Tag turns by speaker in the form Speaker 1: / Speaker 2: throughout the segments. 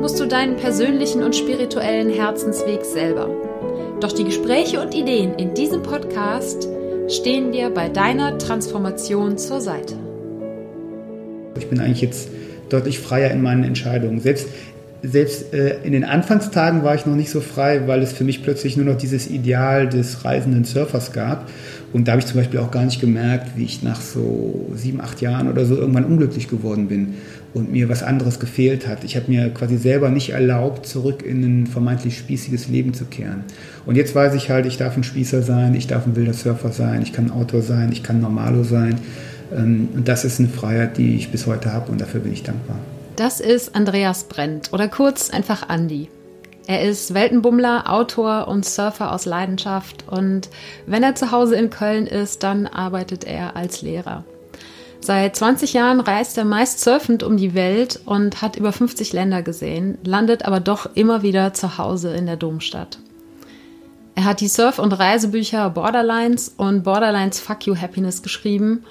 Speaker 1: musst du deinen persönlichen und spirituellen Herzensweg selber. Doch die Gespräche und Ideen in diesem Podcast stehen dir bei deiner Transformation zur Seite.
Speaker 2: Ich bin eigentlich jetzt deutlich freier in meinen Entscheidungen. Selbst selbst äh, in den Anfangstagen war ich noch nicht so frei, weil es für mich plötzlich nur noch dieses Ideal des reisenden Surfers gab. Und da habe ich zum Beispiel auch gar nicht gemerkt, wie ich nach so sieben, acht Jahren oder so irgendwann unglücklich geworden bin und mir was anderes gefehlt hat. Ich habe mir quasi selber nicht erlaubt, zurück in ein vermeintlich spießiges Leben zu kehren. Und jetzt weiß ich halt, ich darf ein Spießer sein, ich darf ein wilder Surfer sein, ich kann Autor sein, ich kann Normalo sein. Ähm, und das ist eine Freiheit, die ich bis heute habe und dafür bin ich dankbar.
Speaker 1: Das ist Andreas Brent oder kurz einfach Andi. Er ist Weltenbummler, Autor und Surfer aus Leidenschaft und wenn er zu Hause in Köln ist, dann arbeitet er als Lehrer. Seit 20 Jahren reist er meist surfend um die Welt und hat über 50 Länder gesehen, landet aber doch immer wieder zu Hause in der Domstadt. Er hat die Surf- und Reisebücher Borderlines und Borderlines Fuck You Happiness geschrieben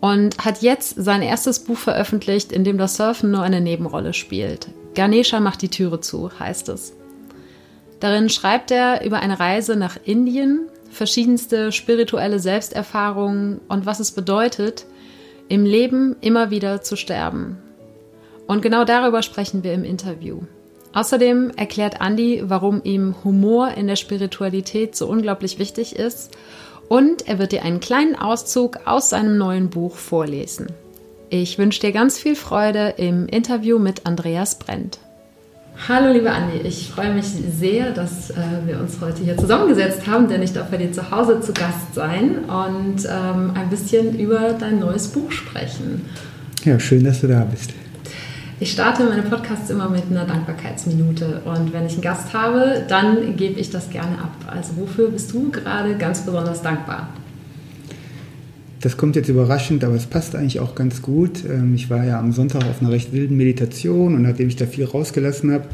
Speaker 1: und hat jetzt sein erstes Buch veröffentlicht, in dem das Surfen nur eine Nebenrolle spielt. Ganesha macht die Türe zu, heißt es. Darin schreibt er über eine Reise nach Indien, verschiedenste spirituelle Selbsterfahrungen und was es bedeutet, im Leben immer wieder zu sterben. Und genau darüber sprechen wir im Interview. Außerdem erklärt Andy, warum ihm Humor in der Spiritualität so unglaublich wichtig ist und er wird dir einen kleinen Auszug aus seinem neuen Buch vorlesen. Ich wünsche dir ganz viel Freude im Interview mit Andreas Brent. Hallo liebe Andi, ich freue mich sehr, dass äh, wir uns heute hier zusammengesetzt haben, denn ich darf bei dir zu Hause zu Gast sein und ähm, ein bisschen über dein neues Buch sprechen.
Speaker 2: Ja, schön, dass du da bist.
Speaker 1: Ich starte meine Podcasts immer mit einer Dankbarkeitsminute und wenn ich einen Gast habe, dann gebe ich das gerne ab. Also wofür bist du gerade ganz besonders dankbar?
Speaker 2: Das kommt jetzt überraschend, aber es passt eigentlich auch ganz gut. Ähm, ich war ja am Sonntag auf einer recht wilden Meditation und nachdem ich da viel rausgelassen habe,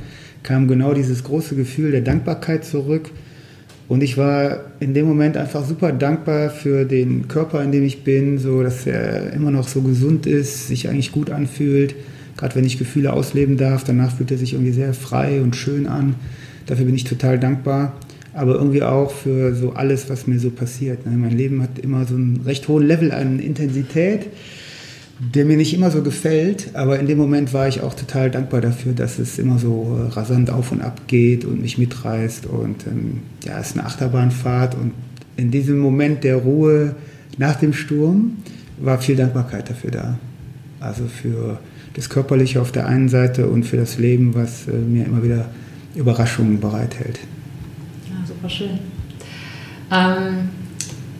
Speaker 2: kam genau dieses große Gefühl der Dankbarkeit zurück. Und ich war in dem Moment einfach super dankbar für den Körper, in dem ich bin, so dass er immer noch so gesund ist, sich eigentlich gut anfühlt Gerade wenn ich Gefühle ausleben darf, danach fühlt er sich irgendwie sehr frei und schön an. Dafür bin ich total dankbar. Aber irgendwie auch für so alles, was mir so passiert. Ne? Mein Leben hat immer so einen recht hohen Level an Intensität, der mir nicht immer so gefällt. Aber in dem Moment war ich auch total dankbar dafür, dass es immer so äh, rasant auf und ab geht und mich mitreißt. Und ähm, ja, es ist eine Achterbahnfahrt. Und in diesem Moment der Ruhe nach dem Sturm war viel Dankbarkeit dafür da. Also für das Körperliche auf der einen Seite und für das Leben, was äh, mir immer wieder Überraschungen bereithält.
Speaker 1: Super schön. Ähm,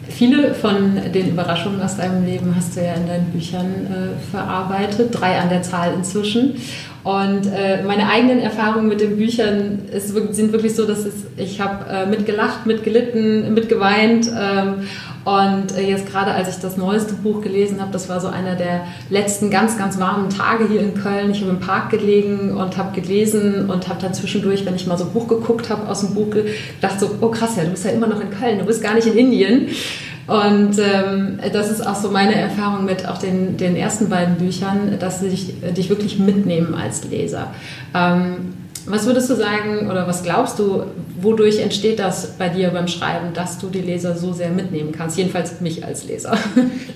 Speaker 1: viele von den Überraschungen aus deinem Leben hast du ja in deinen Büchern äh, verarbeitet, drei an der Zahl inzwischen. Und äh, meine eigenen Erfahrungen mit den Büchern ist, sind wirklich so, dass es, ich habe äh, mitgelacht, mitgelitten, mitgeweint ähm, und äh, jetzt gerade als ich das neueste Buch gelesen habe, das war so einer der letzten ganz, ganz warmen Tage hier in Köln. Ich habe im Park gelegen und habe gelesen und habe dann zwischendurch, wenn ich mal so ein Buch geguckt habe, aus dem Buch gedacht so, oh krass, ja, du bist ja immer noch in Köln, du bist gar nicht in Indien. Und ähm, das ist auch so meine Erfahrung mit auch den, den ersten beiden Büchern, dass sie dich, dich wirklich mitnehmen als Leser. Ähm, was würdest du sagen oder was glaubst du, wodurch entsteht das bei dir beim Schreiben, dass du die Leser so sehr mitnehmen kannst? Jedenfalls mich als Leser.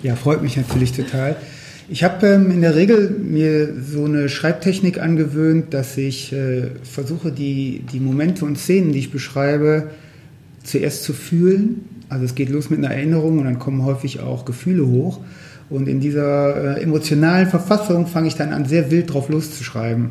Speaker 2: Ja, freut mich natürlich total. Ich habe ähm, in der Regel mir so eine Schreibtechnik angewöhnt, dass ich äh, versuche, die, die Momente und Szenen, die ich beschreibe, zuerst zu fühlen. Also es geht los mit einer Erinnerung und dann kommen häufig auch Gefühle hoch. Und in dieser äh, emotionalen Verfassung fange ich dann an, sehr wild drauf loszuschreiben.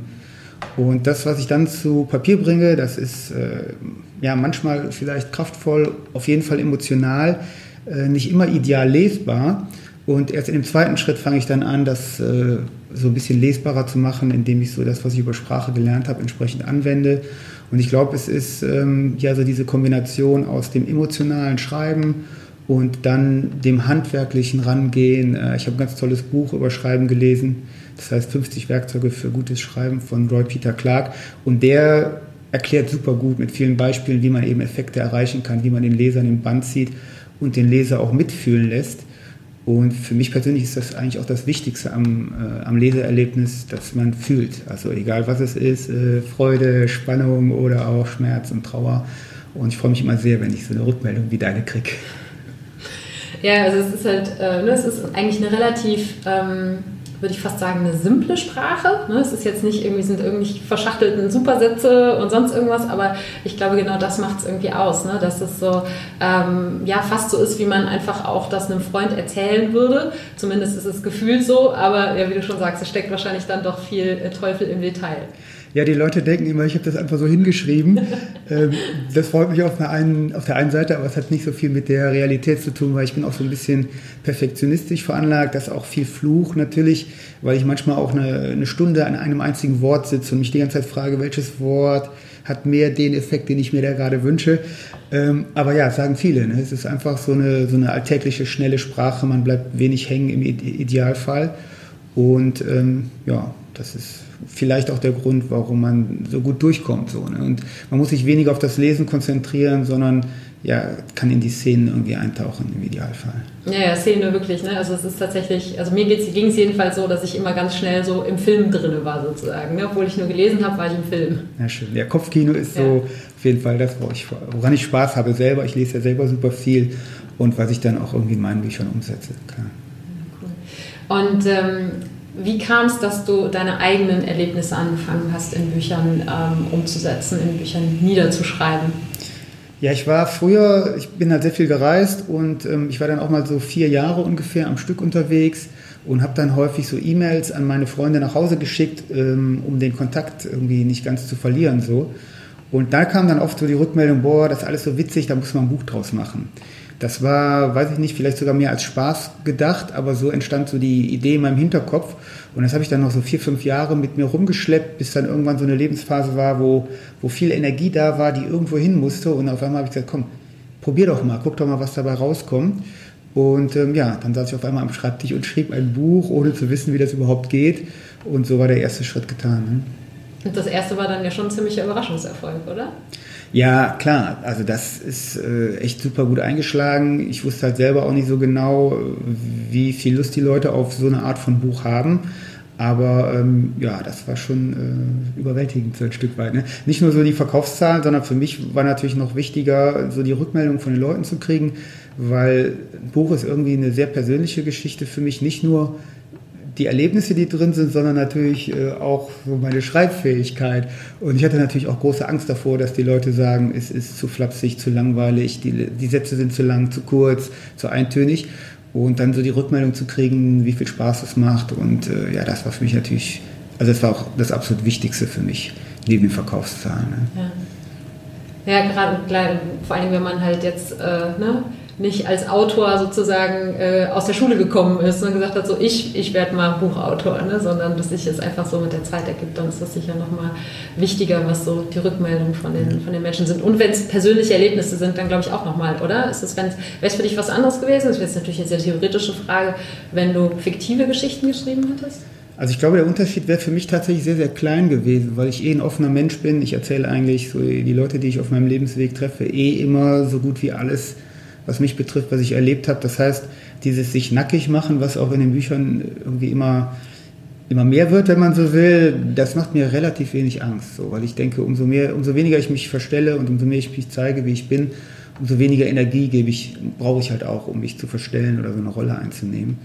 Speaker 2: Und das, was ich dann zu Papier bringe, das ist äh, ja manchmal vielleicht kraftvoll, auf jeden Fall emotional, äh, nicht immer ideal lesbar. Und erst in dem zweiten Schritt fange ich dann an, das äh, so ein bisschen lesbarer zu machen, indem ich so das, was ich über Sprache gelernt habe, entsprechend anwende. Und ich glaube, es ist ähm, ja so diese Kombination aus dem emotionalen Schreiben und dann dem handwerklichen Rangehen. Äh, ich habe ein ganz tolles Buch über Schreiben gelesen. Das heißt 50 Werkzeuge für gutes Schreiben von Roy Peter Clark. Und der erklärt super gut mit vielen Beispielen, wie man eben Effekte erreichen kann, wie man den Leser in den Band zieht und den Leser auch mitfühlen lässt. Und für mich persönlich ist das eigentlich auch das Wichtigste am, äh, am Leseerlebnis, dass man fühlt. Also egal was es ist, äh, Freude, Spannung oder auch Schmerz und Trauer. Und ich freue mich immer sehr, wenn ich so eine Rückmeldung wie deine kriege.
Speaker 1: Ja, also es ist halt, äh, ne, es ist eigentlich eine relativ ähm würde ich fast sagen, eine simple Sprache. Ne? Es ist jetzt nicht irgendwie, sind irgendwie verschachtelten Supersätze und sonst irgendwas, aber ich glaube, genau das macht es irgendwie aus, ne? dass es so, ähm, ja, fast so ist, wie man einfach auch das einem Freund erzählen würde. Zumindest ist es gefühlt so, aber ja, wie du schon sagst, es steckt wahrscheinlich dann doch viel äh, Teufel im Detail.
Speaker 2: Ja, die Leute denken immer, ich habe das einfach so hingeschrieben. Ähm, das freut mich auf der, einen, auf der einen Seite, aber es hat nicht so viel mit der Realität zu tun, weil ich bin auch so ein bisschen perfektionistisch veranlagt. Das ist auch viel Fluch natürlich, weil ich manchmal auch eine, eine Stunde an einem einzigen Wort sitze und mich die ganze Zeit frage, welches Wort hat mehr den Effekt, den ich mir da gerade wünsche. Ähm, aber ja, sagen viele. Ne? Es ist einfach so eine, so eine alltägliche, schnelle Sprache. Man bleibt wenig hängen im Idealfall. Und ähm, ja, das ist vielleicht auch der Grund, warum man so gut durchkommt. So, ne? Und man muss sich weniger auf das Lesen konzentrieren, sondern ja, kann in die Szenen irgendwie eintauchen im Idealfall.
Speaker 1: Ja, ja, Szene wirklich. Ne? Also es ist tatsächlich, also mir ging es jedenfalls so, dass ich immer ganz schnell so im Film drin war sozusagen. Ne? Obwohl ich nur gelesen habe, war ich im Film.
Speaker 2: Ja, schön. Ja, Kopfkino ist ja. so auf jeden Fall das, woran ich Spaß habe selber. Ich lese ja selber super viel und was ich dann auch irgendwie in meinen Büchern umsetze. Klar.
Speaker 1: Ja, cool. Und ähm, wie kam es, dass du deine eigenen Erlebnisse angefangen hast, in Büchern ähm, umzusetzen, in Büchern niederzuschreiben?
Speaker 2: Ja, ich war früher, ich bin halt sehr viel gereist und ähm, ich war dann auch mal so vier Jahre ungefähr am Stück unterwegs und habe dann häufig so E-Mails an meine Freunde nach Hause geschickt, ähm, um den Kontakt irgendwie nicht ganz zu verlieren so. Und da kam dann oft so die Rückmeldung, boah, das ist alles so witzig, da muss man ein Buch draus machen. Das war, weiß ich nicht, vielleicht sogar mehr als Spaß gedacht, aber so entstand so die Idee in meinem Hinterkopf. Und das habe ich dann noch so vier, fünf Jahre mit mir rumgeschleppt, bis dann irgendwann so eine Lebensphase war, wo, wo viel Energie da war, die irgendwo hin musste. Und auf einmal habe ich gesagt, komm, probier doch mal, guck doch mal, was dabei rauskommt. Und ähm, ja, dann saß ich auf einmal am Schreibtisch und schrieb ein Buch, ohne zu wissen, wie das überhaupt geht. Und so war der erste Schritt getan. Ne?
Speaker 1: Und das erste war dann ja schon ein ziemlicher Überraschungserfolg, oder?
Speaker 2: Ja, klar. Also das ist äh, echt super gut eingeschlagen. Ich wusste halt selber auch nicht so genau, wie viel Lust die Leute auf so eine Art von Buch haben. Aber ähm, ja, das war schon äh, überwältigend so ein Stück weit. Ne? Nicht nur so die Verkaufszahlen, sondern für mich war natürlich noch wichtiger, so die Rückmeldung von den Leuten zu kriegen, weil ein Buch ist irgendwie eine sehr persönliche Geschichte für mich. Nicht nur die Erlebnisse, die drin sind, sondern natürlich äh, auch so meine Schreibfähigkeit. Und ich hatte natürlich auch große Angst davor, dass die Leute sagen, es ist zu flapsig, zu langweilig, die, die Sätze sind zu lang, zu kurz, zu eintönig. Und dann so die Rückmeldung zu kriegen, wie viel Spaß es macht. Und äh, ja, das war für mich natürlich, also das war auch das absolut Wichtigste für mich, neben den Verkaufszahlen. Ne?
Speaker 1: Ja. ja, gerade vor allem, wenn man halt jetzt äh, ne, nicht als Autor sozusagen äh, aus der Schule gekommen ist und gesagt hat, so ich, ich werde mal Buchautor, ne? sondern dass sich es einfach so mit der Zeit ergibt, dann ist das sicher nochmal wichtiger, was so die Rückmeldungen von den, von den Menschen sind. Und wenn es persönliche Erlebnisse sind, dann glaube ich auch nochmal, oder? Wäre es für dich was anderes gewesen? Das wäre jetzt natürlich eine sehr theoretische Frage, wenn du fiktive Geschichten geschrieben hättest?
Speaker 2: Also ich glaube, der Unterschied wäre für mich tatsächlich sehr, sehr klein gewesen, weil ich eh ein offener Mensch bin. Ich erzähle eigentlich so die Leute, die ich auf meinem Lebensweg treffe, eh immer so gut wie alles was mich betrifft, was ich erlebt habe. Das heißt, dieses sich nackig machen, was auch in den Büchern irgendwie immer, immer mehr wird, wenn man so will, das macht mir relativ wenig Angst. So, weil ich denke, umso, mehr, umso weniger ich mich verstelle und umso mehr ich mich zeige, wie ich bin, umso weniger Energie gebe ich, brauche ich halt auch, um mich zu verstellen oder so eine Rolle einzunehmen.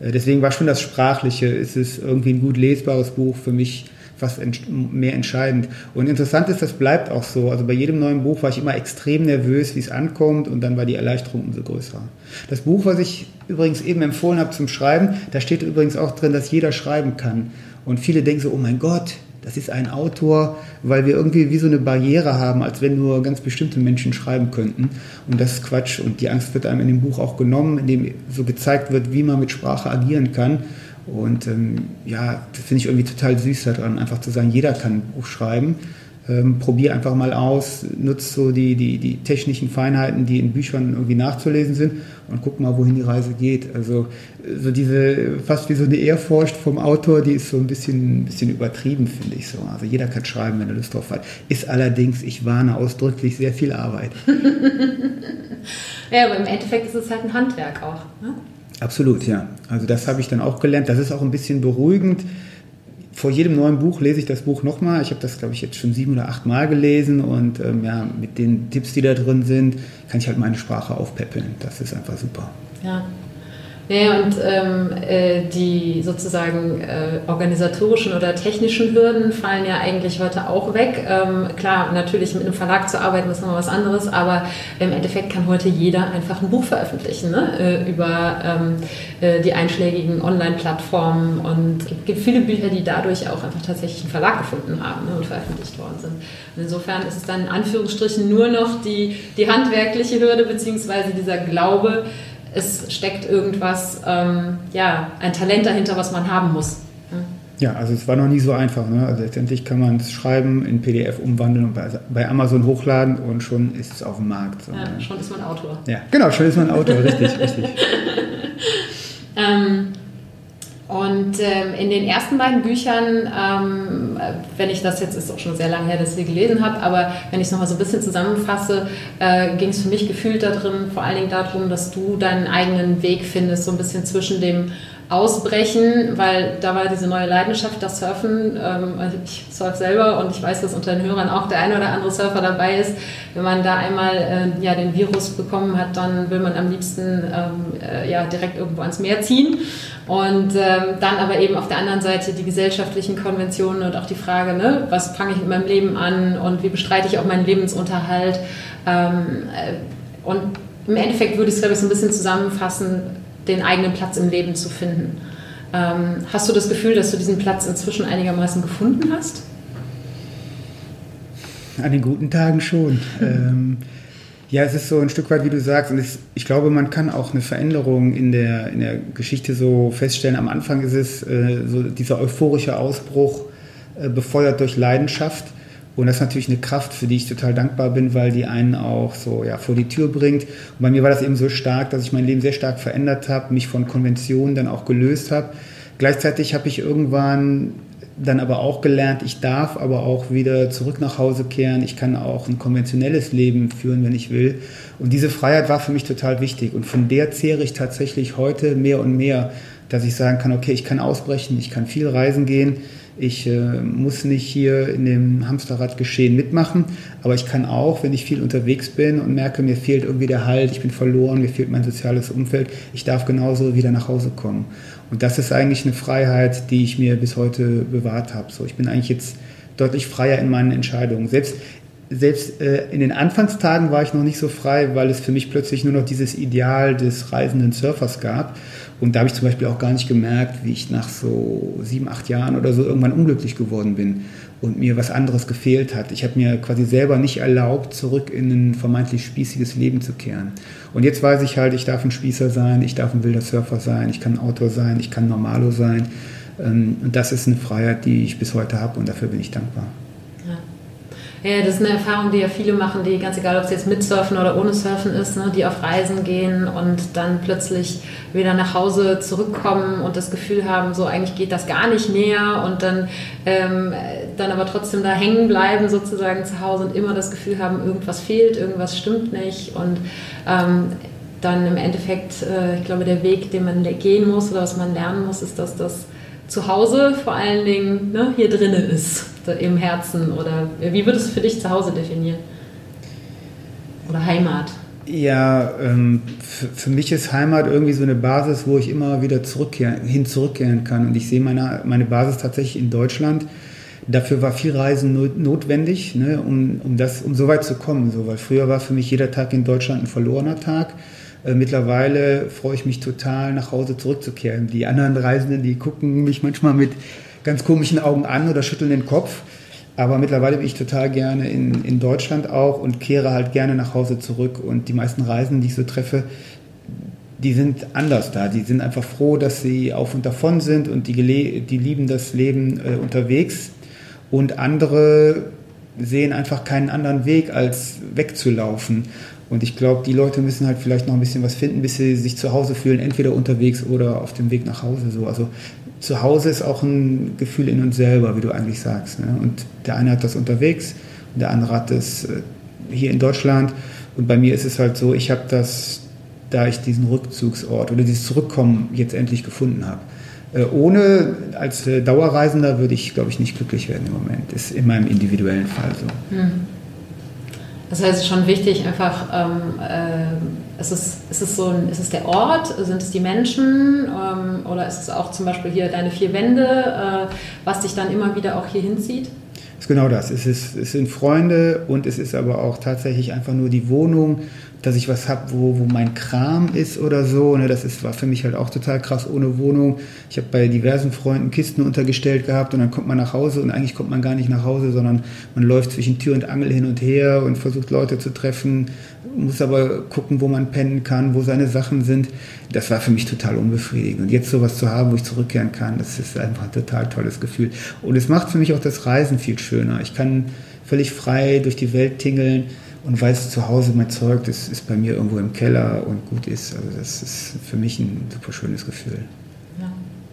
Speaker 2: Äh, deswegen war schon das Sprachliche, ist es irgendwie ein gut lesbares Buch für mich was mehr entscheidend. Und interessant ist, das bleibt auch so. Also bei jedem neuen Buch war ich immer extrem nervös, wie es ankommt und dann war die Erleichterung umso größer. Das Buch, was ich übrigens eben empfohlen habe zum Schreiben, da steht übrigens auch drin, dass jeder schreiben kann. Und viele denken so, oh mein Gott, das ist ein Autor, weil wir irgendwie wie so eine Barriere haben, als wenn nur ganz bestimmte Menschen schreiben könnten. Und das ist Quatsch. Und die Angst wird einem in dem Buch auch genommen, in dem so gezeigt wird, wie man mit Sprache agieren kann. Und ähm, ja, das finde ich irgendwie total süß daran, einfach zu sagen, jeder kann ein Buch schreiben. ähm, probier einfach mal aus, nutzt so die, die, die technischen Feinheiten, die in Büchern irgendwie nachzulesen sind und guck mal, wohin die Reise geht. Also so diese, fast wie so eine Ehrfurcht vom Autor, die ist so ein bisschen, bisschen übertrieben, finde ich so. Also jeder kann schreiben, wenn er Lust drauf hat. Ist allerdings, ich warne ausdrücklich, sehr viel Arbeit.
Speaker 1: ja, aber im Endeffekt ist es halt ein Handwerk auch. Ne?
Speaker 2: Absolut, ja. Also das habe ich dann auch gelernt. Das ist auch ein bisschen beruhigend vor jedem neuen Buch lese ich das Buch nochmal. Ich habe das, glaube ich, jetzt schon sieben oder acht Mal gelesen und ähm, ja, mit den Tipps, die da drin sind, kann ich halt meine Sprache aufpäppeln. Das ist einfach super.
Speaker 1: Ja, ja, und ähm, äh, die sozusagen äh, organisatorischen oder technischen Hürden fallen ja eigentlich heute auch weg. Ähm, klar, natürlich mit einem Verlag zu arbeiten ist nochmal was anderes, aber im Endeffekt kann heute jeder einfach ein Buch veröffentlichen ne? äh, über ähm, äh, die einschlägigen Online-Plattformen und es gibt viele Bücher, die dadurch auch einfach tatsächlich einen Verlag gefunden haben ne? und veröffentlicht worden sind. Und insofern ist es dann in Anführungsstrichen nur noch die, die handwerkliche Hürde beziehungsweise dieser Glaube, es steckt irgendwas, ähm, ja, ein Talent dahinter, was man haben muss.
Speaker 2: Ja, also es war noch nie so einfach. Ne? Also letztendlich kann man es schreiben, in PDF umwandeln und bei, bei, Amazon hochladen und schon ist es auf dem Markt.
Speaker 1: So, ja, ne? schon ist man Autor.
Speaker 2: Ja, genau, schon ist man Autor, richtig, richtig.
Speaker 1: ähm, und ähm, in den ersten beiden Büchern, ähm, wenn ich das jetzt, ist auch schon sehr lange her, dass ich sie gelesen habe, aber wenn ich es nochmal so ein bisschen zusammenfasse, äh, ging es für mich gefühlt darin, vor allen Dingen darum, dass du deinen eigenen Weg findest, so ein bisschen zwischen dem ausbrechen, weil da war diese neue Leidenschaft, das Surfen. Also ich surfe selber und ich weiß, dass unter den Hörern auch der eine oder andere Surfer dabei ist. Wenn man da einmal äh, ja, den Virus bekommen hat, dann will man am liebsten ähm, äh, ja, direkt irgendwo ans Meer ziehen. Und ähm, dann aber eben auf der anderen Seite die gesellschaftlichen Konventionen und auch die Frage, ne, was fange ich mit meinem Leben an und wie bestreite ich auch meinen Lebensunterhalt. Äh, und im Endeffekt würde ich es, glaube ich, so ein bisschen zusammenfassen, den eigenen Platz im Leben zu finden. Ähm, hast du das Gefühl, dass du diesen Platz inzwischen einigermaßen gefunden hast?
Speaker 2: An den guten Tagen schon. ähm, ja, es ist so ein Stück weit, wie du sagst, und es, ich glaube, man kann auch eine Veränderung in der, in der Geschichte so feststellen. Am Anfang ist es äh, so dieser euphorische Ausbruch, äh, befeuert durch Leidenschaft. Und das ist natürlich eine Kraft, für die ich total dankbar bin, weil die einen auch so ja, vor die Tür bringt. Und bei mir war das eben so stark, dass ich mein Leben sehr stark verändert habe, mich von Konventionen dann auch gelöst habe. Gleichzeitig habe ich irgendwann dann aber auch gelernt, ich darf aber auch wieder zurück nach Hause kehren. Ich kann auch ein konventionelles Leben führen, wenn ich will. Und diese Freiheit war für mich total wichtig. Und von der zehre ich tatsächlich heute mehr und mehr, dass ich sagen kann, okay, ich kann ausbrechen, ich kann viel reisen gehen ich äh, muss nicht hier in dem Hamsterradgeschehen mitmachen, aber ich kann auch, wenn ich viel unterwegs bin und merke, mir fehlt irgendwie der Halt, ich bin verloren, mir fehlt mein soziales Umfeld, ich darf genauso wieder nach Hause kommen. Und das ist eigentlich eine Freiheit, die ich mir bis heute bewahrt habe. So, ich bin eigentlich jetzt deutlich freier in meinen Entscheidungen. Selbst selbst äh, in den Anfangstagen war ich noch nicht so frei, weil es für mich plötzlich nur noch dieses Ideal des reisenden Surfers gab. Und da habe ich zum Beispiel auch gar nicht gemerkt, wie ich nach so sieben, acht Jahren oder so irgendwann unglücklich geworden bin und mir was anderes gefehlt hat. Ich habe mir quasi selber nicht erlaubt, zurück in ein vermeintlich spießiges Leben zu kehren. Und jetzt weiß ich halt, ich darf ein Spießer sein, ich darf ein wilder Surfer sein, ich kann Autor sein, ich kann Normalo sein. Ähm, und das ist eine Freiheit, die ich bis heute habe und dafür bin ich dankbar.
Speaker 1: Ja, das ist eine Erfahrung, die ja viele machen, die ganz egal, ob es jetzt mit Surfen oder ohne Surfen ist, ne, die auf Reisen gehen und dann plötzlich wieder nach Hause zurückkommen und das Gefühl haben, so eigentlich geht das gar nicht mehr und dann, ähm, dann aber trotzdem da hängen bleiben sozusagen zu Hause und immer das Gefühl haben, irgendwas fehlt, irgendwas stimmt nicht und ähm, dann im Endeffekt, äh, ich glaube, der Weg, den man gehen muss oder was man lernen muss, ist, dass das zu Hause vor allen Dingen ne, hier drinnen ist, im Herzen? Oder wie würdest du für dich zu Hause definieren? Oder Heimat?
Speaker 2: Ja, ähm, für, mich ist Heimat irgendwie so eine Basis, wo ich immer wieder zurückkehren, hin zurückkehren kann. Und ich sehe meine, meine Basis tatsächlich in Deutschland. Dafür war viel Reisen notwendig, ne, um, um, das, um so weit zu kommen. So, weil früher war für mich jeder Tag in Deutschland ein verlorener Tag. Äh, mittlerweile freue ich mich total, nach Hause zurückzukehren. Die anderen Reisenden, die gucken mich manchmal mit ganz komischen Augen an oder schütteln den Kopf. Aber mittlerweile bin ich total gerne in, in Deutschland auch und kehre halt gerne nach Hause zurück. Und die meisten Reisenden, die ich so treffe, die sind anders da. Die sind einfach froh, dass sie auf und davon sind und die, die lieben das Leben äh, unterwegs. Und andere sehen einfach keinen anderen Weg, als wegzulaufen. Und ich glaube, die Leute müssen halt vielleicht noch ein bisschen was finden, bis sie sich zu Hause fühlen, entweder unterwegs oder auf dem Weg nach Hause. So. Also zu Hause ist auch ein Gefühl in uns selber, wie du eigentlich sagst. Ne? Und der eine hat das unterwegs und der andere hat das äh, hier in Deutschland. Und bei mir ist es halt so, ich habe das, da ich diesen Rückzugsort oder dieses Zurückkommen jetzt endlich gefunden habe. Äh, ohne, als äh, Dauerreisender würde ich, glaube ich, nicht glücklich werden im Moment. Ist in meinem individuellen Fall so. Hm.
Speaker 1: Das heißt, es ist schon wichtig, einfach, ähm, äh, ist, es, ist, es so ein, ist es der Ort, sind es die Menschen ähm, oder ist es auch zum Beispiel hier deine vier Wände, äh, was dich dann immer wieder auch hier hinzieht?
Speaker 2: Es ist genau das. Es, ist, es sind Freunde und es ist aber auch tatsächlich einfach nur die Wohnung dass ich was habe, wo, wo mein Kram ist oder so. Ne? Das ist, war für mich halt auch total krass ohne Wohnung. Ich habe bei diversen Freunden Kisten untergestellt gehabt und dann kommt man nach Hause und eigentlich kommt man gar nicht nach Hause, sondern man läuft zwischen Tür und Angel hin und her und versucht Leute zu treffen, muss aber gucken, wo man pennen kann, wo seine Sachen sind. Das war für mich total unbefriedigend. Und jetzt sowas zu haben, wo ich zurückkehren kann, das ist einfach ein total tolles Gefühl. Und es macht für mich auch das Reisen viel schöner. Ich kann völlig frei durch die Welt tingeln und weiß zu Hause mein Zeug, das ist bei mir irgendwo im Keller und gut ist. Also das ist für mich ein super schönes Gefühl.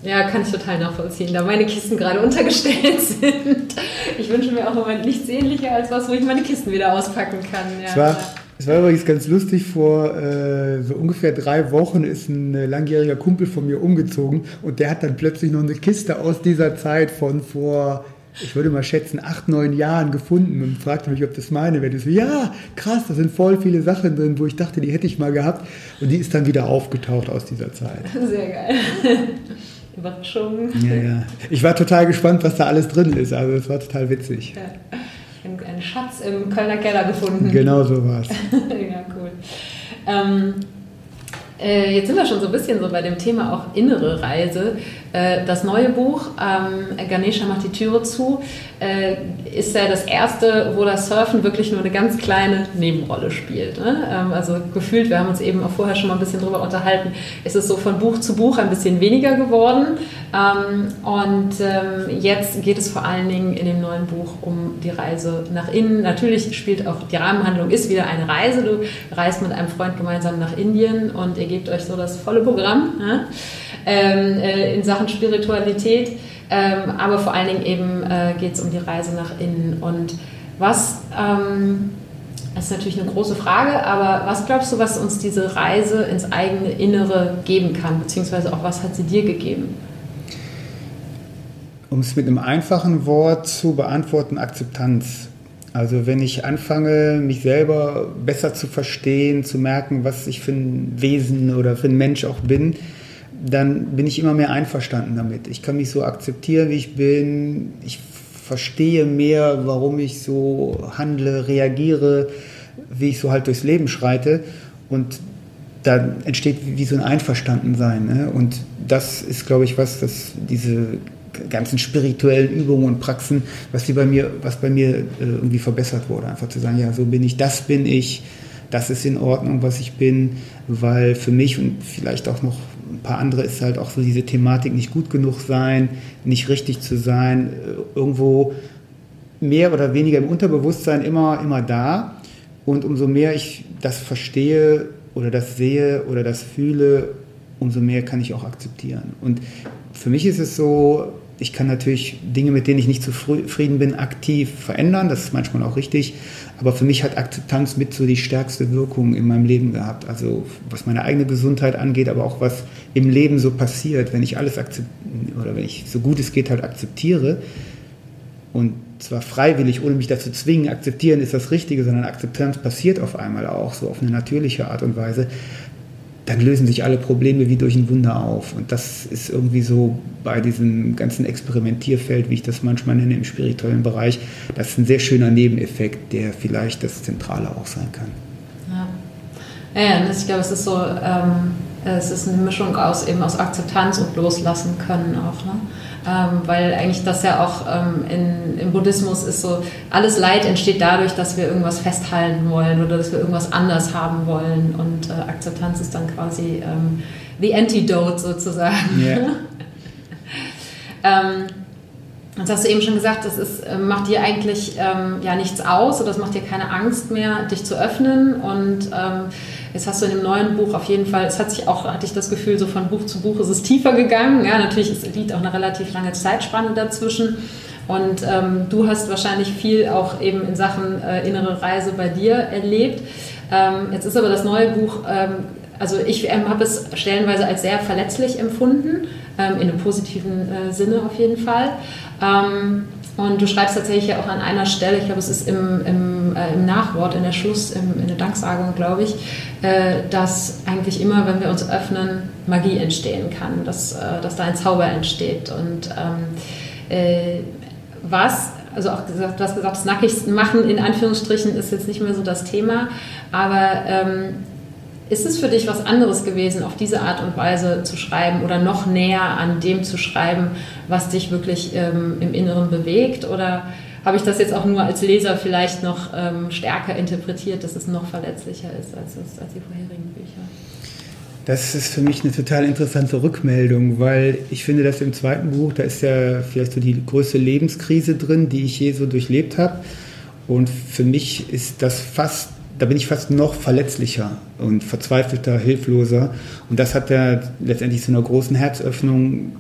Speaker 1: Ja. kann ich total nachvollziehen, da meine Kisten gerade untergestellt sind. Ich wünsche mir auch im Moment nichts ähnlicher als was, wo ich meine Kisten wieder auspacken kann.
Speaker 2: Ja. Es, war, es war übrigens ganz lustig, vor äh, so ungefähr drei Wochen ist ein äh, langjähriger Kumpel von mir umgezogen und der hat dann plötzlich noch eine Kiste aus dieser Zeit von vor ich würde mal schätzen, acht, neun Jahren gefunden und fragte mich, ob das meine wäre. So, ja, krass, da sind voll viele Sachen drin, wo ich dachte, die hätte ich mal gehabt. Und die ist dann wieder aufgetaucht aus dieser Zeit.
Speaker 1: Sehr geil. Überraschung.
Speaker 2: Ja, ja. Ich war total gespannt, was da alles drin ist. Also es war total witzig. Ja.
Speaker 1: Einen Schatz im Kölner Keller gefunden.
Speaker 2: Genau so war es.
Speaker 1: ja, cool. Ähm, äh, jetzt sind wir schon so ein bisschen so bei dem Thema auch innere Reise. Äh, das neue Buch, ähm, Ganesha macht die Türe zu, äh, ist ja das erste, wo das Surfen wirklich nur eine ganz kleine Nebenrolle spielt. Ne? Ähm, also gefühlt, wir haben uns eben auch vorher schon mal ein bisschen drüber unterhalten, ist es so von Buch zu Buch ein bisschen weniger geworden. Ähm, und ähm, jetzt geht es vor allen Dingen in dem neuen Buch um die Reise nach innen. Natürlich spielt auch die Rahmenhandlung ist wieder eine Reise. Du reist mit einem Freund gemeinsam nach Indien und ihr gebt euch so das volle Programm. Ne? Ähm, äh, in Sachen Spiritualität. Ähm, aber vor allen Dingen eben äh, geht es um die Reise nach innen. Und was, ähm, das ist natürlich eine große Frage, aber was glaubst du, was uns diese Reise ins eigene Innere geben kann? Beziehungsweise auch was hat sie dir gegeben?
Speaker 2: Um es mit einem einfachen Wort zu beantworten, Akzeptanz. Also wenn ich anfange, mich selber besser zu verstehen, zu merken, was ich für ein Wesen oder für ein Mensch auch bin, dann bin ich immer mehr einverstanden damit. Ich kann mich so akzeptieren, wie ich bin. Ich verstehe mehr, warum ich so handle, reagiere, wie ich so halt durchs Leben schreite. Und da entsteht wie so ein Einverstandensein. Ne? Und das ist, glaube ich, was, dass diese ganzen spirituellen Übungen und Praxen, was die bei mir, was bei mir äh, irgendwie verbessert wurde. Einfach zu sagen, ja, so bin ich, das bin ich, das ist in Ordnung, was ich bin, weil für mich und vielleicht auch noch ein paar andere ist halt auch so diese Thematik, nicht gut genug sein, nicht richtig zu sein, äh, irgendwo mehr oder weniger im Unterbewusstsein immer, immer da. Und umso mehr ich das verstehe oder das sehe oder das fühle, umso mehr kann ich auch akzeptieren. Und für mich ist es so, ich kann natürlich Dinge, mit denen ich nicht zufrieden bin, aktiv verändern. Das ist manchmal auch richtig. Aber für mich hat Akzeptanz mit so die stärkste Wirkung in meinem Leben gehabt. Also was meine eigene Gesundheit angeht, aber auch was im Leben so passiert, wenn ich alles akzeptiere oder wenn ich so gut es geht halt akzeptiere und zwar freiwillig, ohne mich dazu zwingen, akzeptieren ist das Richtige, sondern Akzeptanz passiert auf einmal auch so auf eine natürliche Art und Weise, dann lösen sich alle Probleme wie durch ein Wunder auf. Und das ist irgendwie so bei diesem ganzen Experimentierfeld, wie ich das manchmal nenne, im spirituellen Bereich, das ist ein sehr schöner Nebeneffekt, der vielleicht das Zentrale auch sein kann.
Speaker 1: Ja, ja ich glaube, es ist so, ähm, es ist eine Mischung aus eben aus Akzeptanz und Loslassen können auch. Ne? Ähm, weil eigentlich das ja auch ähm, in, im Buddhismus ist so, alles Leid entsteht dadurch, dass wir irgendwas festhalten wollen oder dass wir irgendwas anders haben wollen und äh, Akzeptanz ist dann quasi ähm, the antidote sozusagen. Yeah. Jetzt hast du eben schon gesagt, das ist, äh, macht dir eigentlich ähm, ja nichts aus oder das macht dir keine Angst mehr, dich zu öffnen. Und ähm, jetzt hast du in dem neuen Buch auf jeden Fall, es hat sich auch, hatte ich das Gefühl, so von Buch zu Buch ist es tiefer gegangen. Ja, natürlich liegt auch eine relativ lange Zeitspanne dazwischen. Und ähm, du hast wahrscheinlich viel auch eben in Sachen äh, innere Reise bei dir erlebt. Ähm, jetzt ist aber das neue Buch ähm, also ich ähm, habe es stellenweise als sehr verletzlich empfunden, ähm, in einem positiven äh, Sinne auf jeden Fall. Ähm, und du schreibst tatsächlich ja auch an einer Stelle, ich glaube, es ist im, im, äh, im Nachwort, in der Schluss, im, in der Danksagung, glaube ich, äh, dass eigentlich immer, wenn wir uns öffnen, Magie entstehen kann, dass, äh, dass da ein Zauber entsteht. Und ähm, äh, was also auch gesagt, du hast gesagt, das nackig machen in Anführungsstrichen ist jetzt nicht mehr so das Thema, aber ähm, ist es für dich was anderes gewesen, auf diese Art und Weise zu schreiben oder noch näher an dem zu schreiben, was dich wirklich ähm, im Inneren bewegt? Oder habe ich das jetzt auch nur als Leser vielleicht noch ähm, stärker interpretiert, dass es noch verletzlicher ist als, es, als die vorherigen Bücher?
Speaker 2: Das ist für mich eine total interessante Rückmeldung, weil ich finde, dass im zweiten Buch, da ist ja vielleicht so die größte Lebenskrise drin, die ich je so durchlebt habe. Und für mich ist das fast da bin ich fast noch verletzlicher und verzweifelter, hilfloser. Und das hat ja letztendlich zu einer großen Herzöffnung,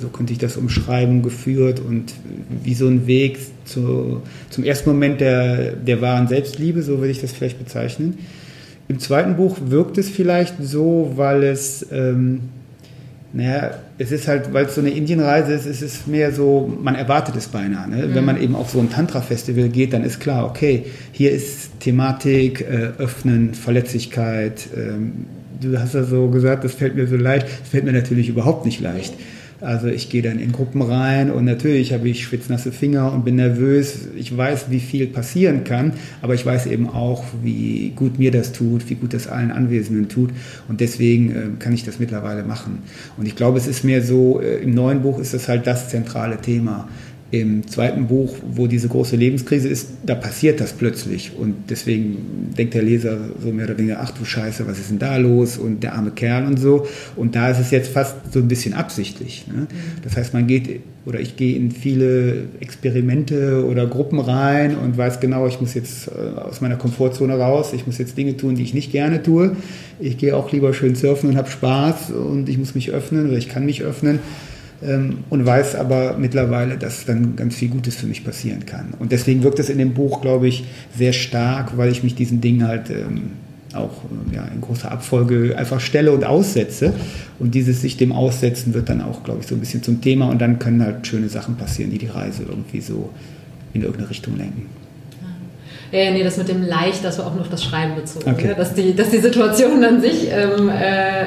Speaker 2: so könnte ich das umschreiben, geführt und wie so ein Weg zu, zum ersten Moment der, der wahren Selbstliebe, so würde ich das vielleicht bezeichnen. Im zweiten Buch wirkt es vielleicht so, weil es ähm, naja, es ist halt, weil es so eine Indienreise ist, ist es mehr so, man erwartet es beinahe. Ne? Mhm. Wenn man eben auf so ein Tantra-Festival geht, dann ist klar, okay, hier ist Thematik, äh, Öffnen, Verletzlichkeit. Ähm, du hast ja so gesagt, das fällt mir so leicht. Das fällt mir natürlich überhaupt nicht leicht. Also ich gehe dann in Gruppen rein und natürlich habe ich schwitznasse Finger und bin nervös. Ich weiß, wie viel passieren kann, aber ich weiß eben auch, wie gut mir das tut, wie gut das allen Anwesenden tut und deswegen äh, kann ich das mittlerweile machen. Und ich glaube, es ist mehr so, äh, im neuen Buch ist das halt das zentrale Thema. Im zweiten Buch, wo diese große Lebenskrise ist, da passiert das plötzlich. Und deswegen denkt der Leser so mehr oder weniger, ach du Scheiße, was ist denn da los? Und der arme Kerl und so. Und da ist es jetzt fast so ein bisschen absichtlich. Ne? Das heißt, man geht oder ich gehe in viele Experimente oder Gruppen rein und weiß genau, ich muss jetzt äh, aus meiner Komfortzone raus, ich muss jetzt Dinge tun, die ich nicht gerne tue. Ich gehe auch lieber schön surfen und habe Spaß und ich muss mich öffnen oder ich kann mich öffnen und weiß aber mittlerweile, dass dann ganz viel Gutes für mich passieren kann. Und deswegen wirkt es in dem Buch, glaube ich, sehr stark, weil ich mich diesen Dingen halt ähm, auch ja, in großer Abfolge einfach stelle und aussetze. Und dieses sich dem Aussetzen wird dann auch, glaube ich, so ein bisschen zum Thema und dann können halt schöne Sachen passieren, die die Reise irgendwie so in irgendeine Richtung lenken.
Speaker 1: Ja, nee, das mit dem Leicht, das war auch nur auf das Schreiben bezogen. Okay. Ne? Dass, die, dass die Situationen an sich ähm, äh, äh,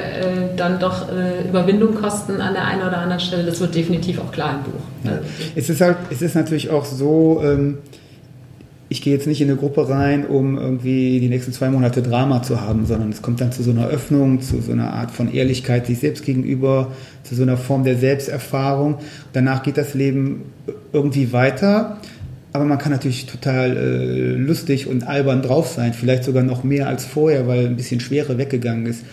Speaker 1: dann doch äh, Überwindung kosten an der einen oder anderen Stelle, das wird definitiv auch klar im Buch.
Speaker 2: Ja. Es, ist halt, es ist natürlich auch so, ähm, ich gehe jetzt nicht in eine Gruppe rein, um irgendwie die nächsten zwei Monate Drama zu haben, sondern es kommt dann zu so einer Öffnung, zu so einer Art von Ehrlichkeit sich selbst gegenüber, zu so einer Form der Selbsterfahrung. Danach geht das Leben irgendwie weiter aber man kann natürlich total äh, lustig und albern drauf sein, vielleicht sogar noch mehr als vorher, weil ein bisschen Schwere weggegangen ist.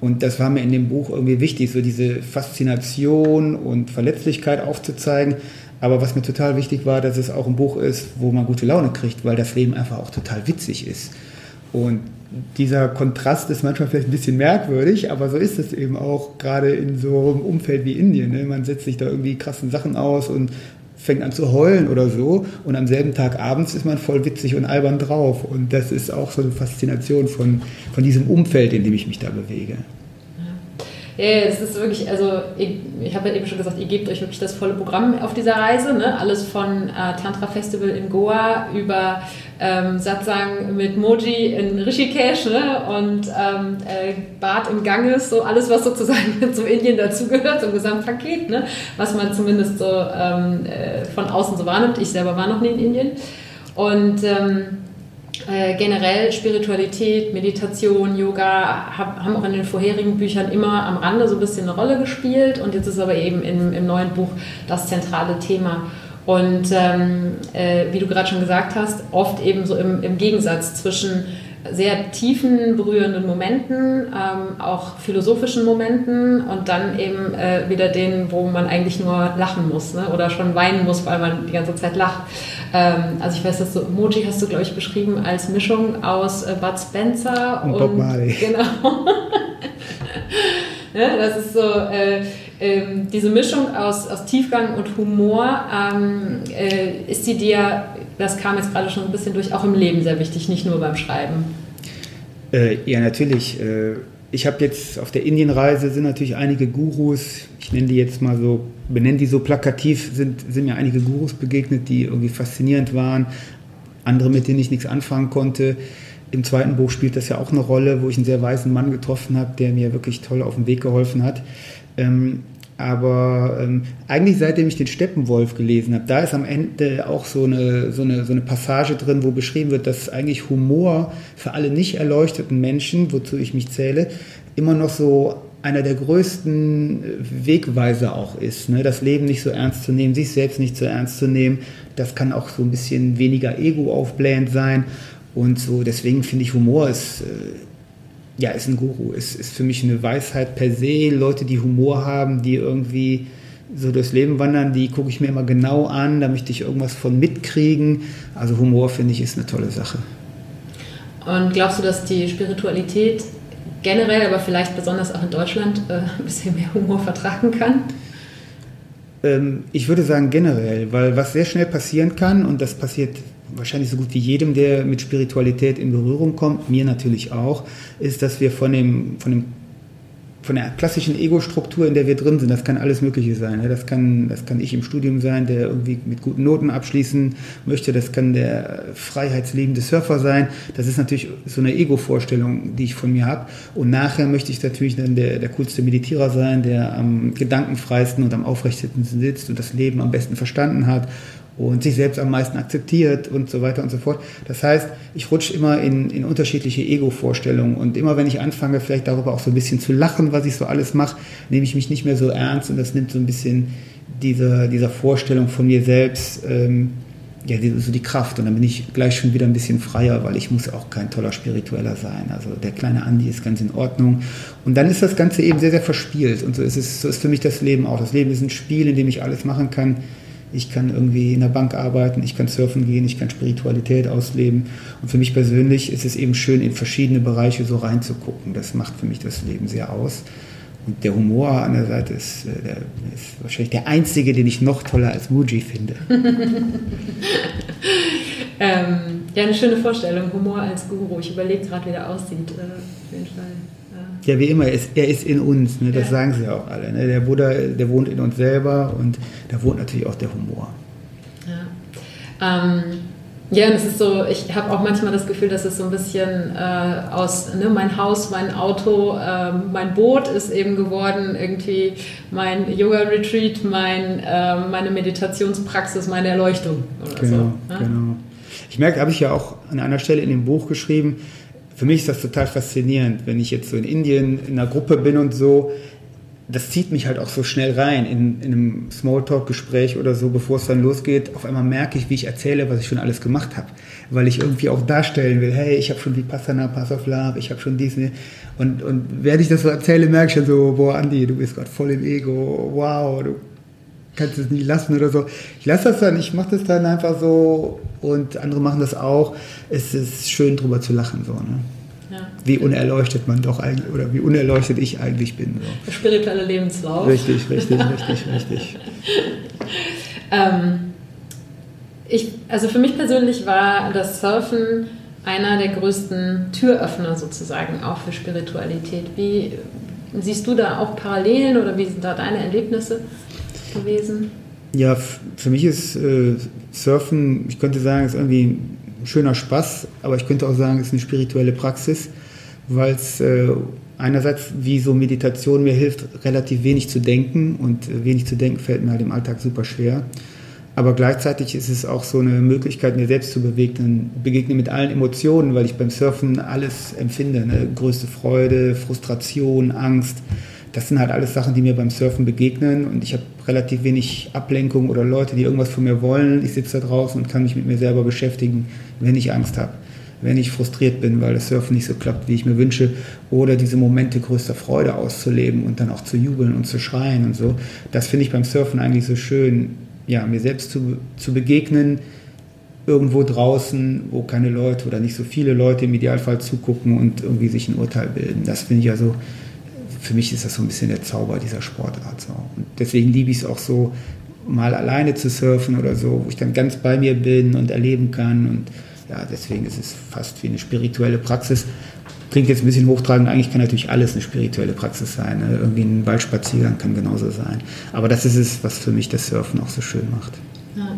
Speaker 2: Und das war mir in dem Buch irgendwie wichtig, so diese Faszination und Verletzlichkeit aufzuzeigen. Aber was mir total wichtig war, dass es auch ein Buch ist, wo man gute Laune kriegt, weil das Leben einfach auch total witzig ist. Und dieser Kontrast ist manchmal vielleicht ein bisschen merkwürdig, aber so ist es eben auch gerade in so einem Umfeld wie Indien. Ne? Man setzt sich da irgendwie krassen Sachen aus und fängt an zu heulen oder so und am selben Tag abends ist man voll witzig und albern drauf. Und das ist auch so eine Faszination von, von diesem Umfeld, in dem ich mich da bewege.
Speaker 1: Ja, es ist wirklich, also ich, ich habe ja eben schon gesagt, ihr gebt euch wirklich das volle Programm auf dieser Reise. Ne? Alles von äh, Tantra Festival in Goa über ähm, Satsang mit Moji in Rishikesh ne? und ähm, äh, Bad im Ganges, so alles, was sozusagen zum Indien dazugehört, zum Gesamtpaket, ne? was man zumindest so ähm, äh, von außen so wahrnimmt. Ich selber war noch nie in Indien. Und ähm, äh, generell Spiritualität, Meditation, Yoga hab, haben auch in den vorherigen Büchern immer am Rande so ein bisschen eine Rolle gespielt und jetzt ist aber eben im, im neuen Buch das zentrale Thema. Und ähm, äh, wie du gerade schon gesagt hast, oft eben so im, im Gegensatz zwischen sehr tiefen, berührenden Momenten, ähm, auch philosophischen Momenten und dann eben äh, wieder den, wo man eigentlich nur lachen muss ne? oder schon weinen muss, weil man die ganze Zeit lacht. Ähm, also ich weiß, dass du Emoji hast du, glaube ich, beschrieben als Mischung aus äh, Bud Spencer
Speaker 2: und, und Bob Marley.
Speaker 1: Genau. ja, das ist so äh, ähm, diese Mischung aus, aus Tiefgang und Humor. Ähm, äh, ist die dir, das kam jetzt gerade schon ein bisschen durch, auch im Leben sehr wichtig, nicht nur beim Schreiben?
Speaker 2: Äh, ja, natürlich. Äh, ich habe jetzt auf der Indienreise sind natürlich einige Gurus, ich nenne die jetzt mal so, benenne die so plakativ, sind, sind mir einige Gurus begegnet, die irgendwie faszinierend waren, andere, mit denen ich nichts anfangen konnte. Im zweiten Buch spielt das ja auch eine Rolle, wo ich einen sehr weisen Mann getroffen habe, der mir wirklich toll auf den Weg geholfen hat. Ähm, aber ähm, eigentlich seitdem ich den Steppenwolf gelesen habe, da ist am Ende auch so eine, so, eine, so eine Passage drin, wo beschrieben wird, dass eigentlich Humor für alle nicht erleuchteten Menschen, wozu ich mich zähle, immer noch so einer der größten Wegweiser auch ist. Ne? Das Leben nicht so ernst zu nehmen, sich selbst nicht so ernst zu nehmen. Das kann auch so ein bisschen weniger ego aufblähend sein. Und so, deswegen finde ich, Humor ist, äh, ja, ist ein Guru, ist, ist für mich eine Weisheit per se. Leute, die Humor haben, die irgendwie so durchs Leben wandern, die gucke ich mir immer genau an, da möchte ich irgendwas von mitkriegen. Also Humor, finde ich, ist eine tolle Sache.
Speaker 1: Und glaubst du, dass die Spiritualität generell, aber vielleicht besonders auch in Deutschland, äh, ein bisschen mehr Humor vertragen kann?
Speaker 2: Ähm, ich würde sagen generell, weil was sehr schnell passieren kann, und das passiert wahrscheinlich so gut wie jedem, der mit Spiritualität in Berührung kommt, mir natürlich auch, ist, dass wir von dem, von dem von der klassischen Ego-Struktur, in der wir drin sind, das kann alles Mögliche sein. Das kann, das kann ich im Studium sein, der irgendwie mit guten Noten abschließen möchte. Das kann der freiheitsliebende Surfer sein. Das ist natürlich so eine Ego-Vorstellung, die ich von mir habe. Und nachher möchte ich natürlich dann der, der coolste Meditierer sein, der am gedankenfreisten und am aufrechtesten sitzt und das Leben am besten verstanden hat und sich selbst am meisten akzeptiert und so weiter und so fort. Das heißt, ich rutsche immer in, in unterschiedliche Ego-Vorstellungen und immer wenn ich anfange, vielleicht darüber auch so ein bisschen zu lachen, was ich so alles mache, nehme ich mich nicht mehr so ernst und das nimmt so ein bisschen dieser, dieser Vorstellung von mir selbst, ähm, ja, die, so die Kraft und dann bin ich gleich schon wieder ein bisschen freier, weil ich muss auch kein toller Spiritueller sein. Also der kleine Andi ist ganz in Ordnung und dann ist das Ganze eben sehr, sehr verspielt und so ist es, so ist für mich das Leben auch. Das Leben ist ein Spiel, in dem ich alles machen kann, ich kann irgendwie in der Bank arbeiten, ich kann surfen gehen, ich kann Spiritualität ausleben. Und für mich persönlich ist es eben schön, in verschiedene Bereiche so reinzugucken. Das macht für mich das Leben sehr aus. Und der Humor an der Seite ist, äh, der, ist wahrscheinlich der einzige, den ich noch toller als Muji finde.
Speaker 1: ähm, ja, eine schöne Vorstellung, Humor als Guru. Ich überlege gerade, wie der aussieht, äh, auf jeden Fall.
Speaker 2: Ja, wie immer, er ist, er ist in uns, ne? das ja. sagen sie auch alle. Ne? Der Buddha, der wohnt in uns selber und da wohnt natürlich auch der Humor.
Speaker 1: Ja, ähm, ja und es ist so, ich habe auch manchmal das Gefühl, dass es so ein bisschen äh, aus, ne, mein Haus, mein Auto, äh, mein Boot ist eben geworden, irgendwie mein Yoga-Retreat, mein, äh, meine Meditationspraxis, meine Erleuchtung oder
Speaker 2: genau,
Speaker 1: so.
Speaker 2: Ne? Genau. Ich merke, habe ich ja auch an einer Stelle in dem Buch geschrieben, für mich ist das total faszinierend, wenn ich jetzt so in Indien in einer Gruppe bin und so. Das zieht mich halt auch so schnell rein in, in einem Smalltalk-Gespräch oder so, bevor es dann losgeht. Auf einmal merke ich, wie ich erzähle, was ich schon alles gemacht habe. Weil ich irgendwie auch darstellen will, hey, ich habe schon Vipassana, Pass of Love, ich habe schon dies. Und, und während ich das so erzähle, merke ich schon so, boah, Andi, du bist gerade voll im Ego, wow, du kannst es nicht lassen oder so. Ich lasse das dann, ich mache das dann einfach so und andere machen das auch. Es ist schön drüber zu lachen so. Ne? Ja. Wie unerleuchtet man doch eigentlich oder wie unerleuchtet ich eigentlich bin. So.
Speaker 1: Der spirituelle Lebenslauf.
Speaker 2: Richtig, richtig, richtig, richtig.
Speaker 1: ähm, ich, also für mich persönlich war das Surfen einer der größten Türöffner sozusagen auch für Spiritualität. Wie siehst du da auch Parallelen oder wie sind da deine Erlebnisse? gewesen?
Speaker 2: Ja, für mich ist äh, Surfen, ich könnte sagen, ist irgendwie ein schöner Spaß, aber ich könnte auch sagen, es ist eine spirituelle Praxis, weil es äh, einerseits wie so Meditation mir hilft, relativ wenig zu denken und äh, wenig zu denken fällt mir halt im Alltag super schwer. Aber gleichzeitig ist es auch so eine Möglichkeit, mir selbst zu begegnen, begegnen mit allen Emotionen, weil ich beim Surfen alles empfinde. Ne? Größte Freude, Frustration, Angst das sind halt alles Sachen, die mir beim Surfen begegnen und ich habe relativ wenig Ablenkung oder Leute, die irgendwas von mir wollen. Ich sitze da draußen und kann mich mit mir selber beschäftigen, wenn ich Angst habe. wenn ich frustriert bin, weil das Surfen nicht so klappt, wie ich mir wünsche, oder diese Momente größter Freude auszuleben und dann auch zu jubeln und zu schreien und so. Das finde ich beim Surfen eigentlich so schön, ja, mir selbst zu, zu begegnen, irgendwo draußen, wo keine Leute oder nicht so viele Leute im Idealfall zugucken und irgendwie sich ein Urteil bilden. Das finde ich also, für mich ist das so ein bisschen der Zauber dieser Sportart. So. Und deswegen liebe ich es auch so, mal alleine zu surfen oder so, wo ich dann ganz bei mir bin und erleben kann und ja, deswegen ist es fast wie eine spirituelle Praxis. Klingt jetzt ein bisschen hochtragend, eigentlich kann natürlich alles eine spirituelle Praxis sein. Ne? Irgendwie ein Waldspaziergang kann genauso sein. Aber das ist es, was für mich das Surfen auch so schön macht.
Speaker 1: Ja.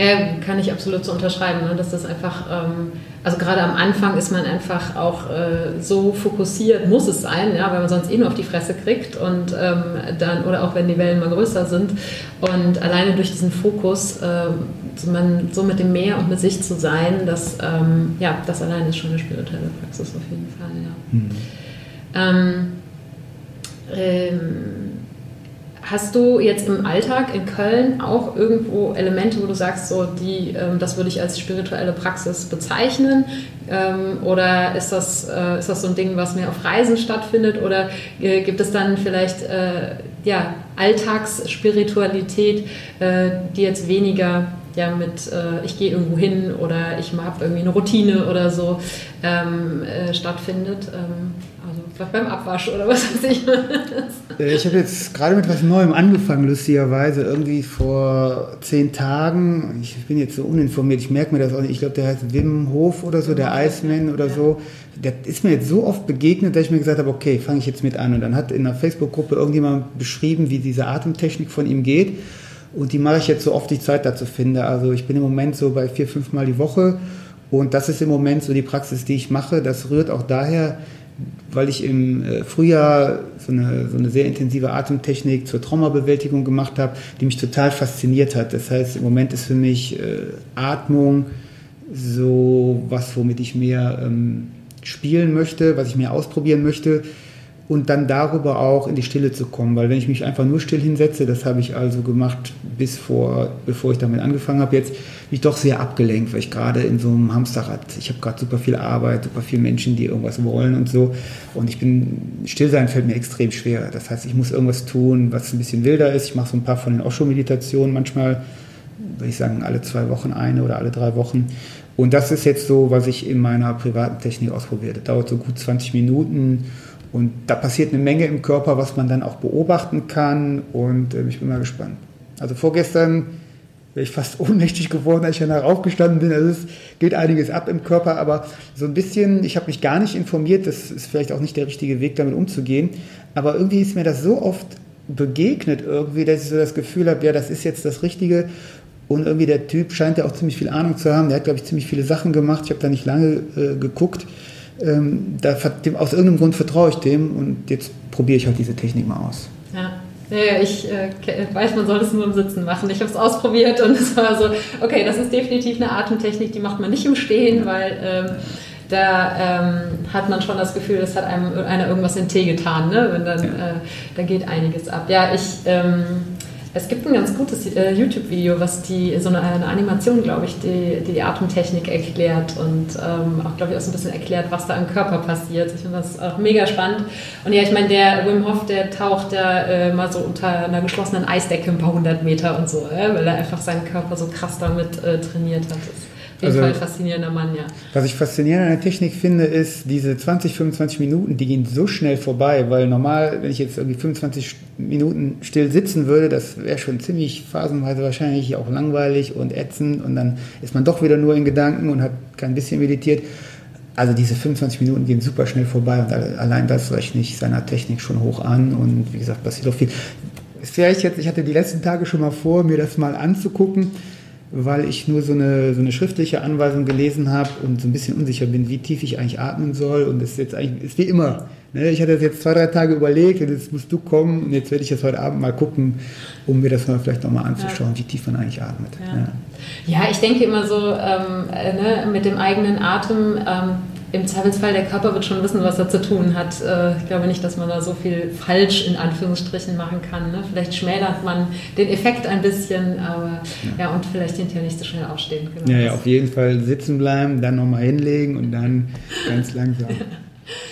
Speaker 1: Ja, kann ich absolut so unterschreiben, ne? dass das einfach, ähm, also gerade am Anfang ist man einfach auch äh, so fokussiert, muss es sein, ja, weil man sonst eh nur auf die Fresse kriegt und ähm, dann, oder auch wenn die Wellen mal größer sind. Und alleine durch diesen Fokus, äh, so, man, so mit dem Meer und mit sich zu sein, das, ähm, ja, das alleine ist schon eine spirituelle Praxis auf jeden Fall, ja. Mhm. Ähm, Hast du jetzt im Alltag in Köln auch irgendwo Elemente, wo du sagst, so die, ähm, das würde ich als spirituelle Praxis bezeichnen? Ähm, oder ist das, äh, ist das so ein Ding, was mehr auf Reisen stattfindet? Oder äh, gibt es dann vielleicht äh, ja, Alltagsspiritualität, die jetzt weniger ja, mit ich gehe irgendwo hin oder ich habe irgendwie eine Routine oder so ähm, äh, stattfindet? Vielleicht beim Abwasch oder was weiß ich.
Speaker 2: Äh, ich habe jetzt gerade mit was Neuem angefangen, lustigerweise. Irgendwie vor zehn Tagen. Ich bin jetzt so uninformiert, ich merke mir das auch nicht. Ich glaube, der heißt Wim Hof oder so, der Iceman oder ja. so. Der ist mir jetzt so oft begegnet, dass ich mir gesagt habe, okay, fange ich jetzt mit an. Und dann hat in einer Facebook-Gruppe irgendjemand beschrieben, wie diese Atemtechnik von ihm geht. Und die mache ich jetzt so oft ich Zeit dazu finde. Also ich bin im Moment so bei vier, fünf Mal die Woche. Und das ist im Moment so die Praxis, die ich mache. Das rührt auch daher, weil ich im äh, Frühjahr so eine, so eine sehr intensive Atemtechnik zur Traumabewältigung gemacht habe, die mich total fasziniert hat. Das heißt, im Moment ist für mich äh, Atmung so was, womit ich mehr ähm, spielen möchte, was ich mehr ausprobieren möchte und dann darüber auch in die Stille zu kommen. Weil wenn ich mich einfach nur still hinsetze, das habe ich also gemacht bis vor, bevor ich damit angefangen habe, jetzt bin ich doch sehr abgelenkt, weil ich gerade in so einem Hamsterrad, ich habe gerade super viel Arbeit, super viele Menschen, die irgendwas wollen und so. Und ich bin, Stillsein fällt mir extrem schwer. Das heißt, ich muss irgendwas tun, was ein bisschen wilder ist. Ich mache so ein paar von den Osho-Meditationen manchmal, würde ich sagen, alle zwei Wochen eine oder alle drei Wochen. Und das ist jetzt so, was ich in meiner privaten Technik ausprobiere. Das dauert so gut 20 Minuten und da passiert eine Menge im Körper, was man dann auch beobachten kann. Und äh, ich bin mal gespannt. Also vorgestern wäre ich fast ohnmächtig geworden, als ich danach aufgestanden bin. Also es geht einiges ab im Körper, aber so ein bisschen, ich habe mich gar nicht informiert, das ist vielleicht auch nicht der richtige Weg, damit umzugehen. Aber irgendwie ist mir das so oft begegnet irgendwie, dass ich so das Gefühl habe, ja, das ist jetzt das Richtige. Und irgendwie der Typ scheint ja auch ziemlich viel Ahnung zu haben. Der hat, glaube ich, ziemlich viele Sachen gemacht. Ich habe da nicht lange äh, geguckt ähm, da, aus irgendeinem Grund vertraue ich dem und jetzt probiere ich halt diese Technik mal aus.
Speaker 1: Ja. Ja, ich äh, weiß, man soll es nur im Sitzen machen. Ich habe es ausprobiert und es war so, okay, das ist definitiv eine Atemtechnik, die macht man nicht im Stehen, weil ähm, da ähm, hat man schon das Gefühl, es hat einem einer irgendwas in Tee getan. Ne? Wenn dann, äh, da geht einiges ab. Ja, ich ähm, es gibt ein ganz gutes äh, YouTube-Video, was die, so eine, eine Animation, glaube ich, die, die, die Atemtechnik erklärt und ähm, auch, glaube ich, auch so ein bisschen erklärt, was da im Körper passiert. Ich finde das auch mega spannend. Und ja, ich meine, der Wim Hof, der taucht da äh, mal so unter einer geschlossenen Eisdecke ein paar hundert Meter und so, äh, weil er einfach seinen Körper so krass damit äh, trainiert hat. Das jeden also, Fall faszinierender Mann, ja.
Speaker 2: Was ich faszinierend an der Technik finde, ist diese 20, 25 Minuten, die gehen so schnell vorbei, weil normal, wenn ich jetzt irgendwie 25 Minuten still sitzen würde, das wäre schon ziemlich phasenweise wahrscheinlich auch langweilig und ätzend und dann ist man doch wieder nur in Gedanken und hat kein bisschen meditiert. Also diese 25 Minuten gehen super schnell vorbei und allein das rechne ich seiner Technik schon hoch an und wie gesagt, passiert auch viel. Vielleicht jetzt, ich hatte die letzten Tage schon mal vor, mir das mal anzugucken weil ich nur so eine, so eine schriftliche Anweisung gelesen habe und so ein bisschen unsicher bin, wie tief ich eigentlich atmen soll. Und das ist jetzt eigentlich, ist wie immer. Ne? Ich hatte das jetzt zwei, drei Tage überlegt und jetzt musst du kommen und jetzt werde ich das heute Abend mal gucken, um mir das mal vielleicht nochmal anzuschauen, ja. wie tief man eigentlich atmet.
Speaker 1: Ja, ja. ja ich denke immer so ähm, ne, mit dem eigenen Atem. Ähm, im Zweifelsfall, der Körper wird schon wissen, was er zu tun hat. Äh, ich glaube nicht, dass man da so viel falsch in Anführungsstrichen machen kann. Ne? Vielleicht schmälert man den Effekt ein bisschen, aber ja, ja und vielleicht hinterher nicht so schnell aufstehen.
Speaker 2: Genau. Ja, ja, auf jeden Fall sitzen bleiben, dann nochmal hinlegen und dann ganz langsam.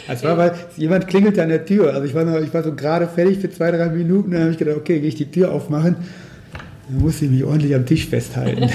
Speaker 2: Es war, weil jemand klingelt an der Tür. Also ich war, noch, ich war so gerade fertig für zwei, drei Minuten. Dann habe ich gedacht, okay, gehe ich die Tür aufmachen. Dann musste ich mich ordentlich am Tisch festhalten.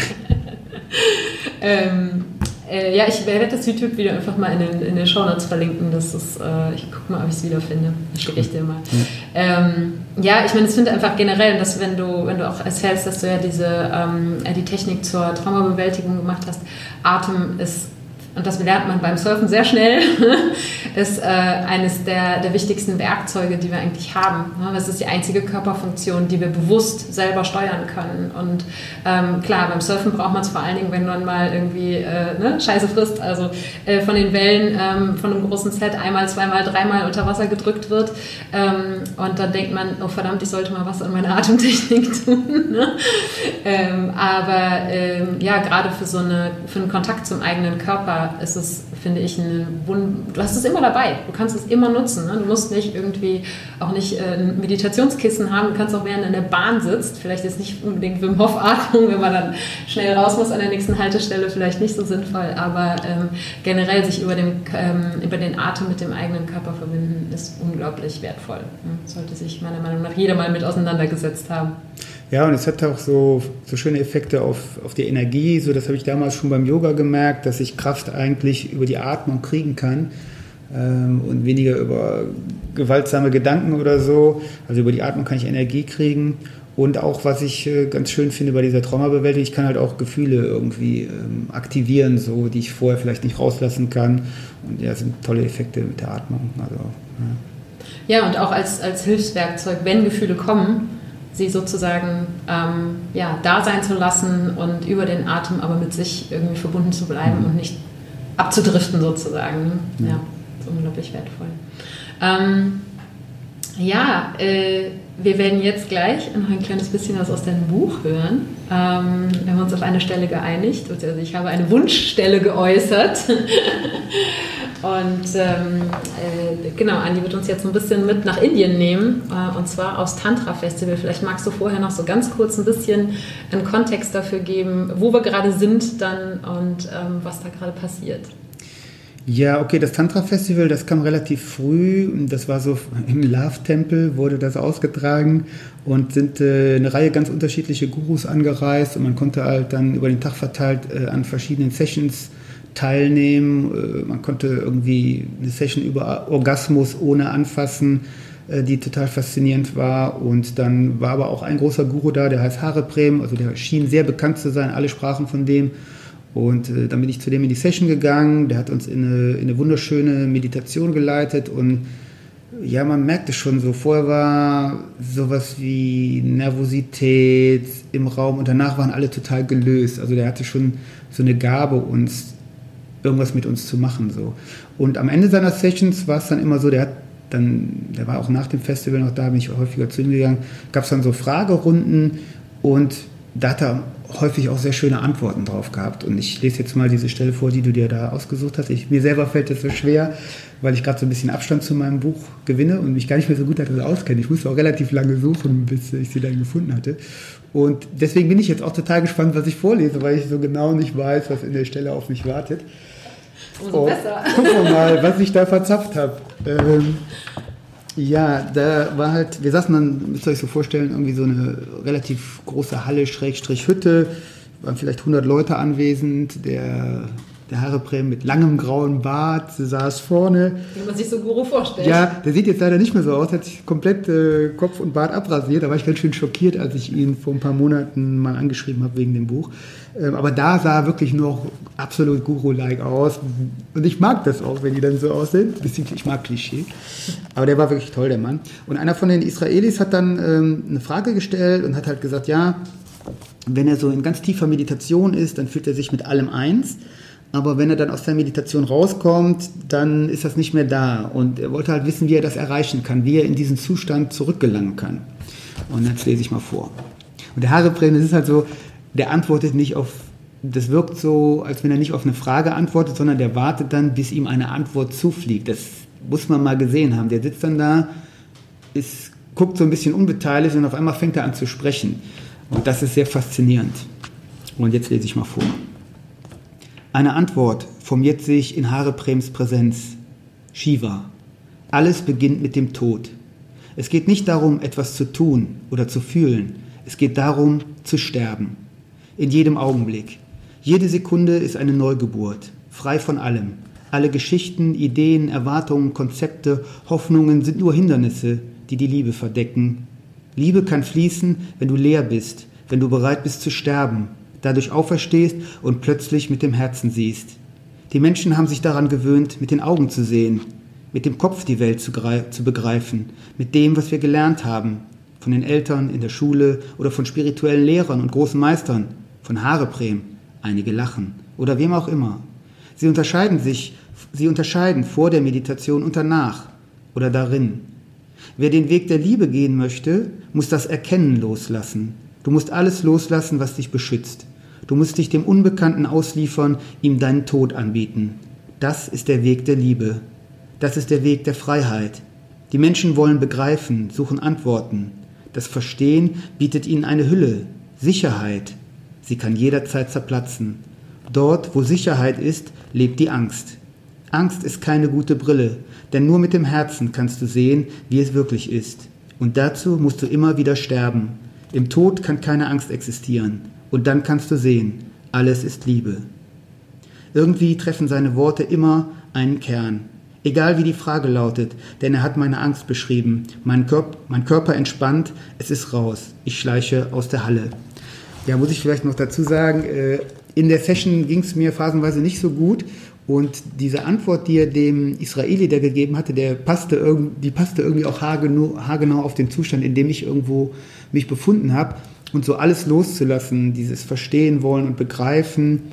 Speaker 1: ähm, äh, ja, ich werde das YouTube-Video einfach mal in den, in den Show Notes verlinken. Das ist, äh, ich gucke mal, ob ich es wiederfinde. Das schicke ich dir mal. Ja, ähm, ja ich meine, ich finde einfach generell, dass wenn du, wenn du auch erzählst, dass du ja diese ähm, die Technik zur Traumabewältigung gemacht hast, Atem ist und das lernt man beim Surfen sehr schnell, ist äh, eines der, der wichtigsten Werkzeuge, die wir eigentlich haben. Das ist die einzige Körperfunktion, die wir bewusst selber steuern können. Und ähm, klar, beim Surfen braucht man es vor allen Dingen, wenn man mal irgendwie äh, ne, Scheiße frisst, also äh, von den Wellen ähm, von einem großen Set einmal, zweimal, dreimal unter Wasser gedrückt wird. Ähm, und dann denkt man, oh verdammt, ich sollte mal was an meiner Atemtechnik tun. ne? ähm, aber ähm, ja, gerade für so eine, für einen Kontakt zum eigenen Körper ist es, finde ich, ein Wund du hast es immer dabei. Du kannst es immer nutzen. Ne? Du musst nicht irgendwie auch nicht äh, ein Meditationskissen haben. Du kannst auch während du in der Bahn sitzt, vielleicht ist nicht unbedingt Wim Hof Atmung, wenn man dann schnell raus muss an der nächsten Haltestelle, vielleicht nicht so sinnvoll, aber ähm, generell sich über, dem, ähm, über den Atem mit dem eigenen Körper verbinden, ist unglaublich wertvoll. Ne? Sollte sich meiner Meinung nach jeder mal mit auseinandergesetzt haben.
Speaker 2: Ja, und es hat auch so, so schöne Effekte auf, auf die Energie. So, das habe ich damals schon beim Yoga gemerkt, dass ich Kraft eigentlich über die Atmung kriegen kann ähm, und weniger über gewaltsame Gedanken oder so. Also über die Atmung kann ich Energie kriegen. Und auch, was ich äh, ganz schön finde bei dieser Traumabewältigung, ich kann halt auch Gefühle irgendwie ähm, aktivieren, so, die ich vorher vielleicht nicht rauslassen kann. Und ja, sind tolle Effekte mit der Atmung. Also,
Speaker 1: ja. ja, und auch als, als Hilfswerkzeug, wenn Gefühle kommen, sie sozusagen ähm, ja, da sein zu lassen und über den Atem aber mit sich irgendwie verbunden zu bleiben mhm. und nicht abzudriften sozusagen. Mhm. Ja, ist unglaublich wertvoll. Ähm, ja, äh, wir werden jetzt gleich noch ein kleines bisschen was aus deinem Buch hören. Ähm, wir haben uns auf eine Stelle geeinigt, also ich habe eine Wunschstelle geäußert. Und ähm, äh, genau, Andi wird uns jetzt ein bisschen mit nach Indien nehmen, äh, und zwar aufs Tantra Festival. Vielleicht magst du vorher noch so ganz kurz ein bisschen einen Kontext dafür geben, wo wir gerade sind dann und ähm, was da gerade passiert.
Speaker 2: Ja, okay, das Tantra-Festival, das kam relativ früh. Das war so im Love-Tempel, wurde das ausgetragen und sind äh, eine Reihe ganz unterschiedliche Gurus angereist und man konnte halt dann über den Tag verteilt äh, an verschiedenen Sessions teilnehmen. Äh, man konnte irgendwie eine Session über Orgasmus ohne Anfassen, äh, die total faszinierend war. Und dann war aber auch ein großer Guru da, der heißt Hareprem, also der schien sehr bekannt zu sein, alle sprachen von dem. Und äh, dann bin ich zu dem in die Session gegangen, der hat uns in eine, in eine wunderschöne Meditation geleitet und ja, man merkte schon so, vorher war sowas wie Nervosität im Raum und danach waren alle total gelöst. Also der hatte schon so eine Gabe, uns irgendwas mit uns zu machen. So. Und am Ende seiner Sessions war es dann immer so, der hat dann, der war auch nach dem Festival noch da, bin ich häufiger zu ihm gegangen, gab es dann so Fragerunden und da hat er häufig auch sehr schöne Antworten drauf gehabt. Und ich lese jetzt mal diese Stelle vor, die du dir da ausgesucht hast. Ich, mir selber fällt das so schwer, weil ich gerade so ein bisschen Abstand zu meinem Buch gewinne und mich gar nicht mehr so gut darin auskenne. Ich musste auch relativ lange suchen, bis ich sie dann gefunden hatte. Und deswegen bin ich jetzt auch total gespannt, was ich vorlese, weil ich so genau nicht weiß, was in der Stelle auf mich wartet. Umso oh, besser. Gucken wir mal, was ich da verzapft habe. Ähm, ja, da war halt, wir saßen dann, müsst ihr euch so vorstellen, irgendwie so eine relativ große Halle, Schrägstrich Hütte, waren vielleicht 100 Leute anwesend, der der Haare mit langem grauen Bart, saß vorne.
Speaker 1: Wie man sich so Guru vorstellt.
Speaker 2: Ja, der sieht jetzt leider nicht mehr so aus, hat sich komplett äh, Kopf und Bart abrasiert. Da war ich ganz schön schockiert, als ich ihn vor ein paar Monaten mal angeschrieben habe wegen dem Buch. Ähm, aber da sah er wirklich noch absolut Guru-like aus. Und ich mag das auch, wenn die dann so aussehen. Ich mag Klischee. Aber der war wirklich toll, der Mann. Und einer von den Israelis hat dann ähm, eine Frage gestellt und hat halt gesagt, ja, wenn er so in ganz tiefer Meditation ist, dann fühlt er sich mit allem eins. Aber wenn er dann aus der Meditation rauskommt, dann ist das nicht mehr da. Und er wollte halt wissen, wie er das erreichen kann, wie er in diesen Zustand zurückgelangen kann. Und jetzt lese ich mal vor. Und der Harebrem, das ist halt so, der antwortet nicht auf das wirkt so, als wenn er nicht auf eine Frage antwortet, sondern der wartet dann, bis ihm eine Antwort zufliegt. Das muss man mal gesehen haben. Der sitzt dann da, ist, guckt so ein bisschen unbeteiligt und auf einmal fängt er an zu sprechen. Und das ist sehr faszinierend. Und jetzt lese ich mal vor. Eine Antwort vom jetzt sehe ich in Hareprems Präsenz. Shiva. Alles beginnt mit dem Tod. Es geht nicht darum, etwas zu tun oder zu fühlen. Es geht darum, zu sterben. In jedem Augenblick. Jede Sekunde ist eine Neugeburt, frei von allem. Alle Geschichten, Ideen, Erwartungen, Konzepte, Hoffnungen sind nur Hindernisse, die die Liebe verdecken. Liebe kann fließen, wenn du leer bist, wenn du bereit bist zu sterben, dadurch auferstehst und plötzlich mit dem Herzen siehst. Die Menschen haben sich daran gewöhnt, mit den Augen zu sehen, mit dem Kopf die Welt zu, zu begreifen, mit dem, was wir gelernt haben, von den Eltern in der Schule oder von spirituellen Lehrern und großen Meistern, von Haareprem, einige lachen oder wem auch immer. Sie unterscheiden sich, sie unterscheiden vor der Meditation und danach oder darin. Wer den Weg der Liebe gehen möchte, muss das Erkennen loslassen. Du musst alles loslassen, was dich beschützt. Du musst dich dem Unbekannten ausliefern, ihm deinen Tod anbieten. Das ist der Weg der Liebe. Das ist der Weg der Freiheit. Die Menschen wollen begreifen, suchen Antworten. Das Verstehen bietet ihnen eine Hülle, Sicherheit. Sie kann jederzeit zerplatzen. Dort, wo Sicherheit ist, lebt die Angst. Angst ist keine gute Brille, denn nur mit dem Herzen kannst du sehen, wie es wirklich ist. Und dazu musst du immer wieder sterben. Im Tod kann keine Angst existieren. Und dann kannst du sehen, alles ist Liebe. Irgendwie treffen seine Worte immer einen Kern. Egal wie die Frage lautet, denn er hat meine Angst beschrieben. Mein, Körp mein Körper entspannt, es ist raus. Ich schleiche aus der Halle. Ja, muss ich vielleicht noch dazu sagen, äh, in der Session ging es mir phasenweise nicht so gut und diese Antwort, die er dem Israeli da gegeben hatte, der passte die passte irgendwie auch haargenau, haargenau auf den Zustand, in dem ich irgendwo mich befunden habe und so alles loszulassen, dieses Verstehen wollen und Begreifen,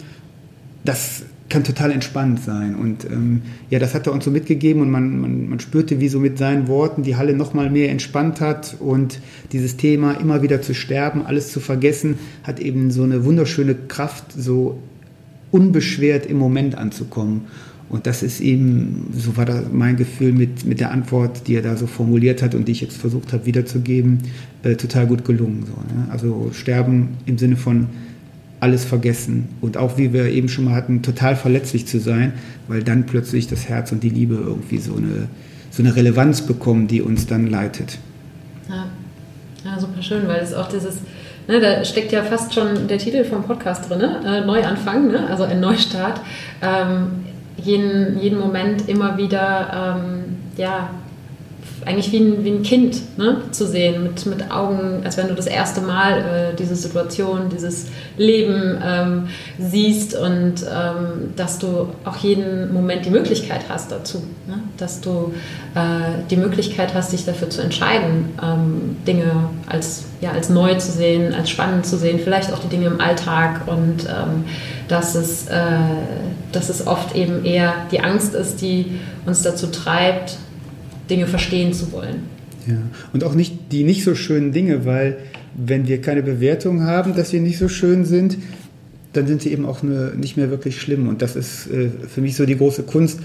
Speaker 2: das kann total entspannt sein. Und ähm, ja, das hat er uns so mitgegeben und man, man, man spürte, wie so mit seinen Worten die Halle noch mal mehr entspannt hat und dieses Thema immer wieder zu sterben, alles zu vergessen, hat eben so eine wunderschöne Kraft, so unbeschwert im Moment anzukommen. Und das ist eben, so war da mein Gefühl mit, mit der Antwort, die er da so formuliert hat und die ich jetzt versucht habe wiederzugeben, äh, total gut gelungen. So, ne? Also sterben im Sinne von alles vergessen und auch, wie wir eben schon mal hatten, total verletzlich zu sein, weil dann plötzlich das Herz und die Liebe irgendwie so eine, so eine Relevanz bekommen, die uns dann leitet.
Speaker 1: Ja, ja super schön, weil es auch dieses, ne, da steckt ja fast schon der Titel vom Podcast drin, ne? äh, Neuanfang, ne? also ein Neustart. Ähm, jeden, jeden Moment immer wieder ähm, ja, eigentlich wie ein, wie ein Kind ne, zu sehen, mit, mit Augen, als wenn du das erste Mal äh, diese Situation, dieses Leben ähm, siehst und ähm, dass du auch jeden Moment die Möglichkeit hast dazu, ne? dass du äh, die Möglichkeit hast, dich dafür zu entscheiden, ähm, Dinge als, ja, als neu zu sehen, als spannend zu sehen, vielleicht auch die Dinge im Alltag und ähm, dass, es, äh, dass es oft eben eher die Angst ist, die uns dazu treibt, Dinge verstehen zu wollen.
Speaker 2: Ja, und auch nicht die nicht so schönen Dinge, weil wenn wir keine Bewertung haben, dass sie nicht so schön sind, dann sind sie eben auch eine, nicht mehr wirklich schlimm. Und das ist äh, für mich so die große Kunst,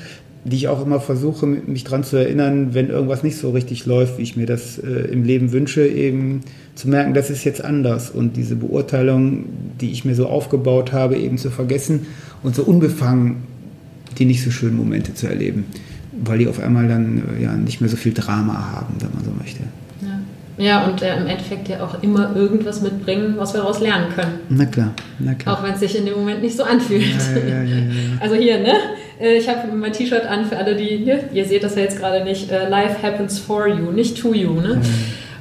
Speaker 2: die ich auch immer versuche, mich daran zu erinnern, wenn irgendwas nicht so richtig läuft, wie ich mir das äh, im Leben wünsche, eben zu merken, das ist jetzt anders. Und diese Beurteilung, die ich mir so aufgebaut habe, eben zu vergessen und so unbefangen die nicht so schönen Momente zu erleben weil die auf einmal dann äh, ja nicht mehr so viel Drama haben, wenn man so möchte.
Speaker 1: Ja, ja und äh, im Endeffekt ja auch immer irgendwas mitbringen, was wir daraus lernen können.
Speaker 2: Na klar, na klar.
Speaker 1: Auch wenn es sich in dem Moment nicht so anfühlt. Ja, ja, also hier, ne? Äh, ich habe mein T-Shirt an für alle, die hier, ihr seht das ja jetzt gerade nicht, uh, Life happens for you, nicht to you, ne?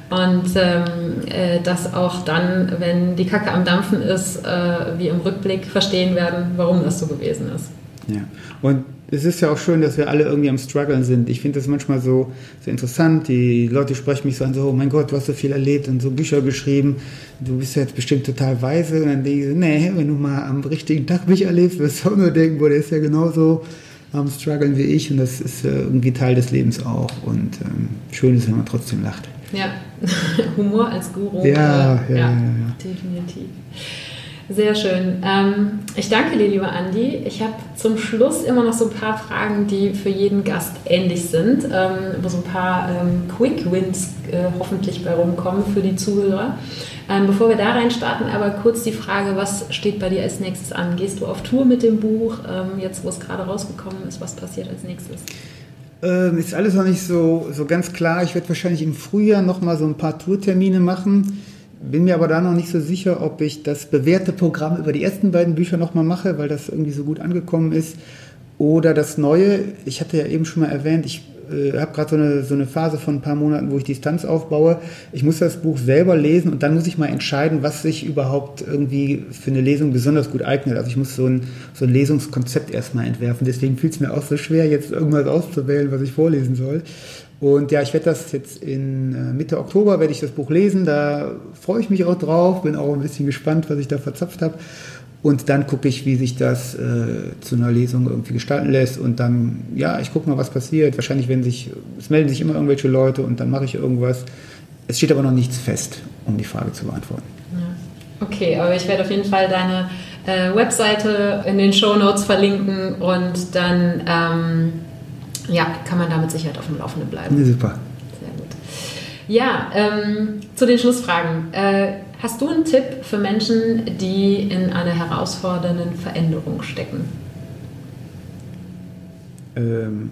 Speaker 1: Und ähm, äh, dass auch dann, wenn die Kacke am Dampfen ist, äh, wir im Rückblick verstehen werden, warum das so gewesen ist.
Speaker 2: Ja, und es ist ja auch schön, dass wir alle irgendwie am struggeln sind. Ich finde das manchmal so, so interessant. Die Leute sprechen mich so an, so, oh mein Gott, du hast so viel erlebt und so Bücher geschrieben. Du bist ja jetzt bestimmt total weise. Und dann denke ich so, nee, wenn du mal am richtigen Tag mich erlebst, wirst du auch nur denken, boah, der ist ja genauso am struggeln wie ich. Und das ist äh, irgendwie Teil des Lebens auch. Und ähm, schön ist, wenn man trotzdem lacht.
Speaker 1: Ja, Humor als Guru.
Speaker 2: Ja, ja, ja, ja, ja.
Speaker 1: definitiv. Sehr schön. Ähm, ich danke dir, lieber Andi. Ich habe zum Schluss immer noch so ein paar Fragen, die für jeden Gast ähnlich sind, ähm, wo so ein paar ähm, Quick Wins äh, hoffentlich bei rumkommen für die Zuhörer. Ähm, bevor wir da rein starten, aber kurz die Frage, was steht bei dir als nächstes an? Gehst du auf Tour mit dem Buch? Ähm, jetzt, wo es gerade rausgekommen ist, was passiert als nächstes?
Speaker 2: Ähm, ist alles noch nicht so, so ganz klar. Ich werde wahrscheinlich im Frühjahr noch mal so ein paar Tourtermine machen bin mir aber da noch nicht so sicher, ob ich das bewährte Programm über die ersten beiden Bücher nochmal mache, weil das irgendwie so gut angekommen ist. Oder das Neue, ich hatte ja eben schon mal erwähnt, ich äh, habe gerade so eine, so eine Phase von ein paar Monaten, wo ich Distanz aufbaue. Ich muss das Buch selber lesen und dann muss ich mal entscheiden, was sich überhaupt irgendwie für eine Lesung besonders gut eignet. Also ich muss so ein, so ein Lesungskonzept erstmal entwerfen. Deswegen fiel es mir auch so schwer, jetzt irgendwas auszuwählen, was ich vorlesen soll. Und ja, ich werde das jetzt in äh, Mitte Oktober, werde ich das Buch lesen. Da freue ich mich auch drauf, bin auch ein bisschen gespannt, was ich da verzapft habe. Und dann gucke ich, wie sich das äh, zu einer Lesung irgendwie gestalten lässt. Und dann, ja, ich gucke mal, was passiert. Wahrscheinlich werden sich, es melden sich immer irgendwelche Leute und dann mache ich irgendwas. Es steht aber noch nichts fest, um die Frage zu beantworten.
Speaker 1: Okay, aber ich werde auf jeden Fall deine äh, Webseite in den Show Notes verlinken und dann ähm, ja, kann man da mit Sicherheit auf dem Laufenden bleiben.
Speaker 2: Ja, super.
Speaker 1: Sehr gut. Ja, ähm, zu den Schlussfragen. Äh, hast du einen Tipp für Menschen, die in einer herausfordernden Veränderung stecken?
Speaker 2: Ähm,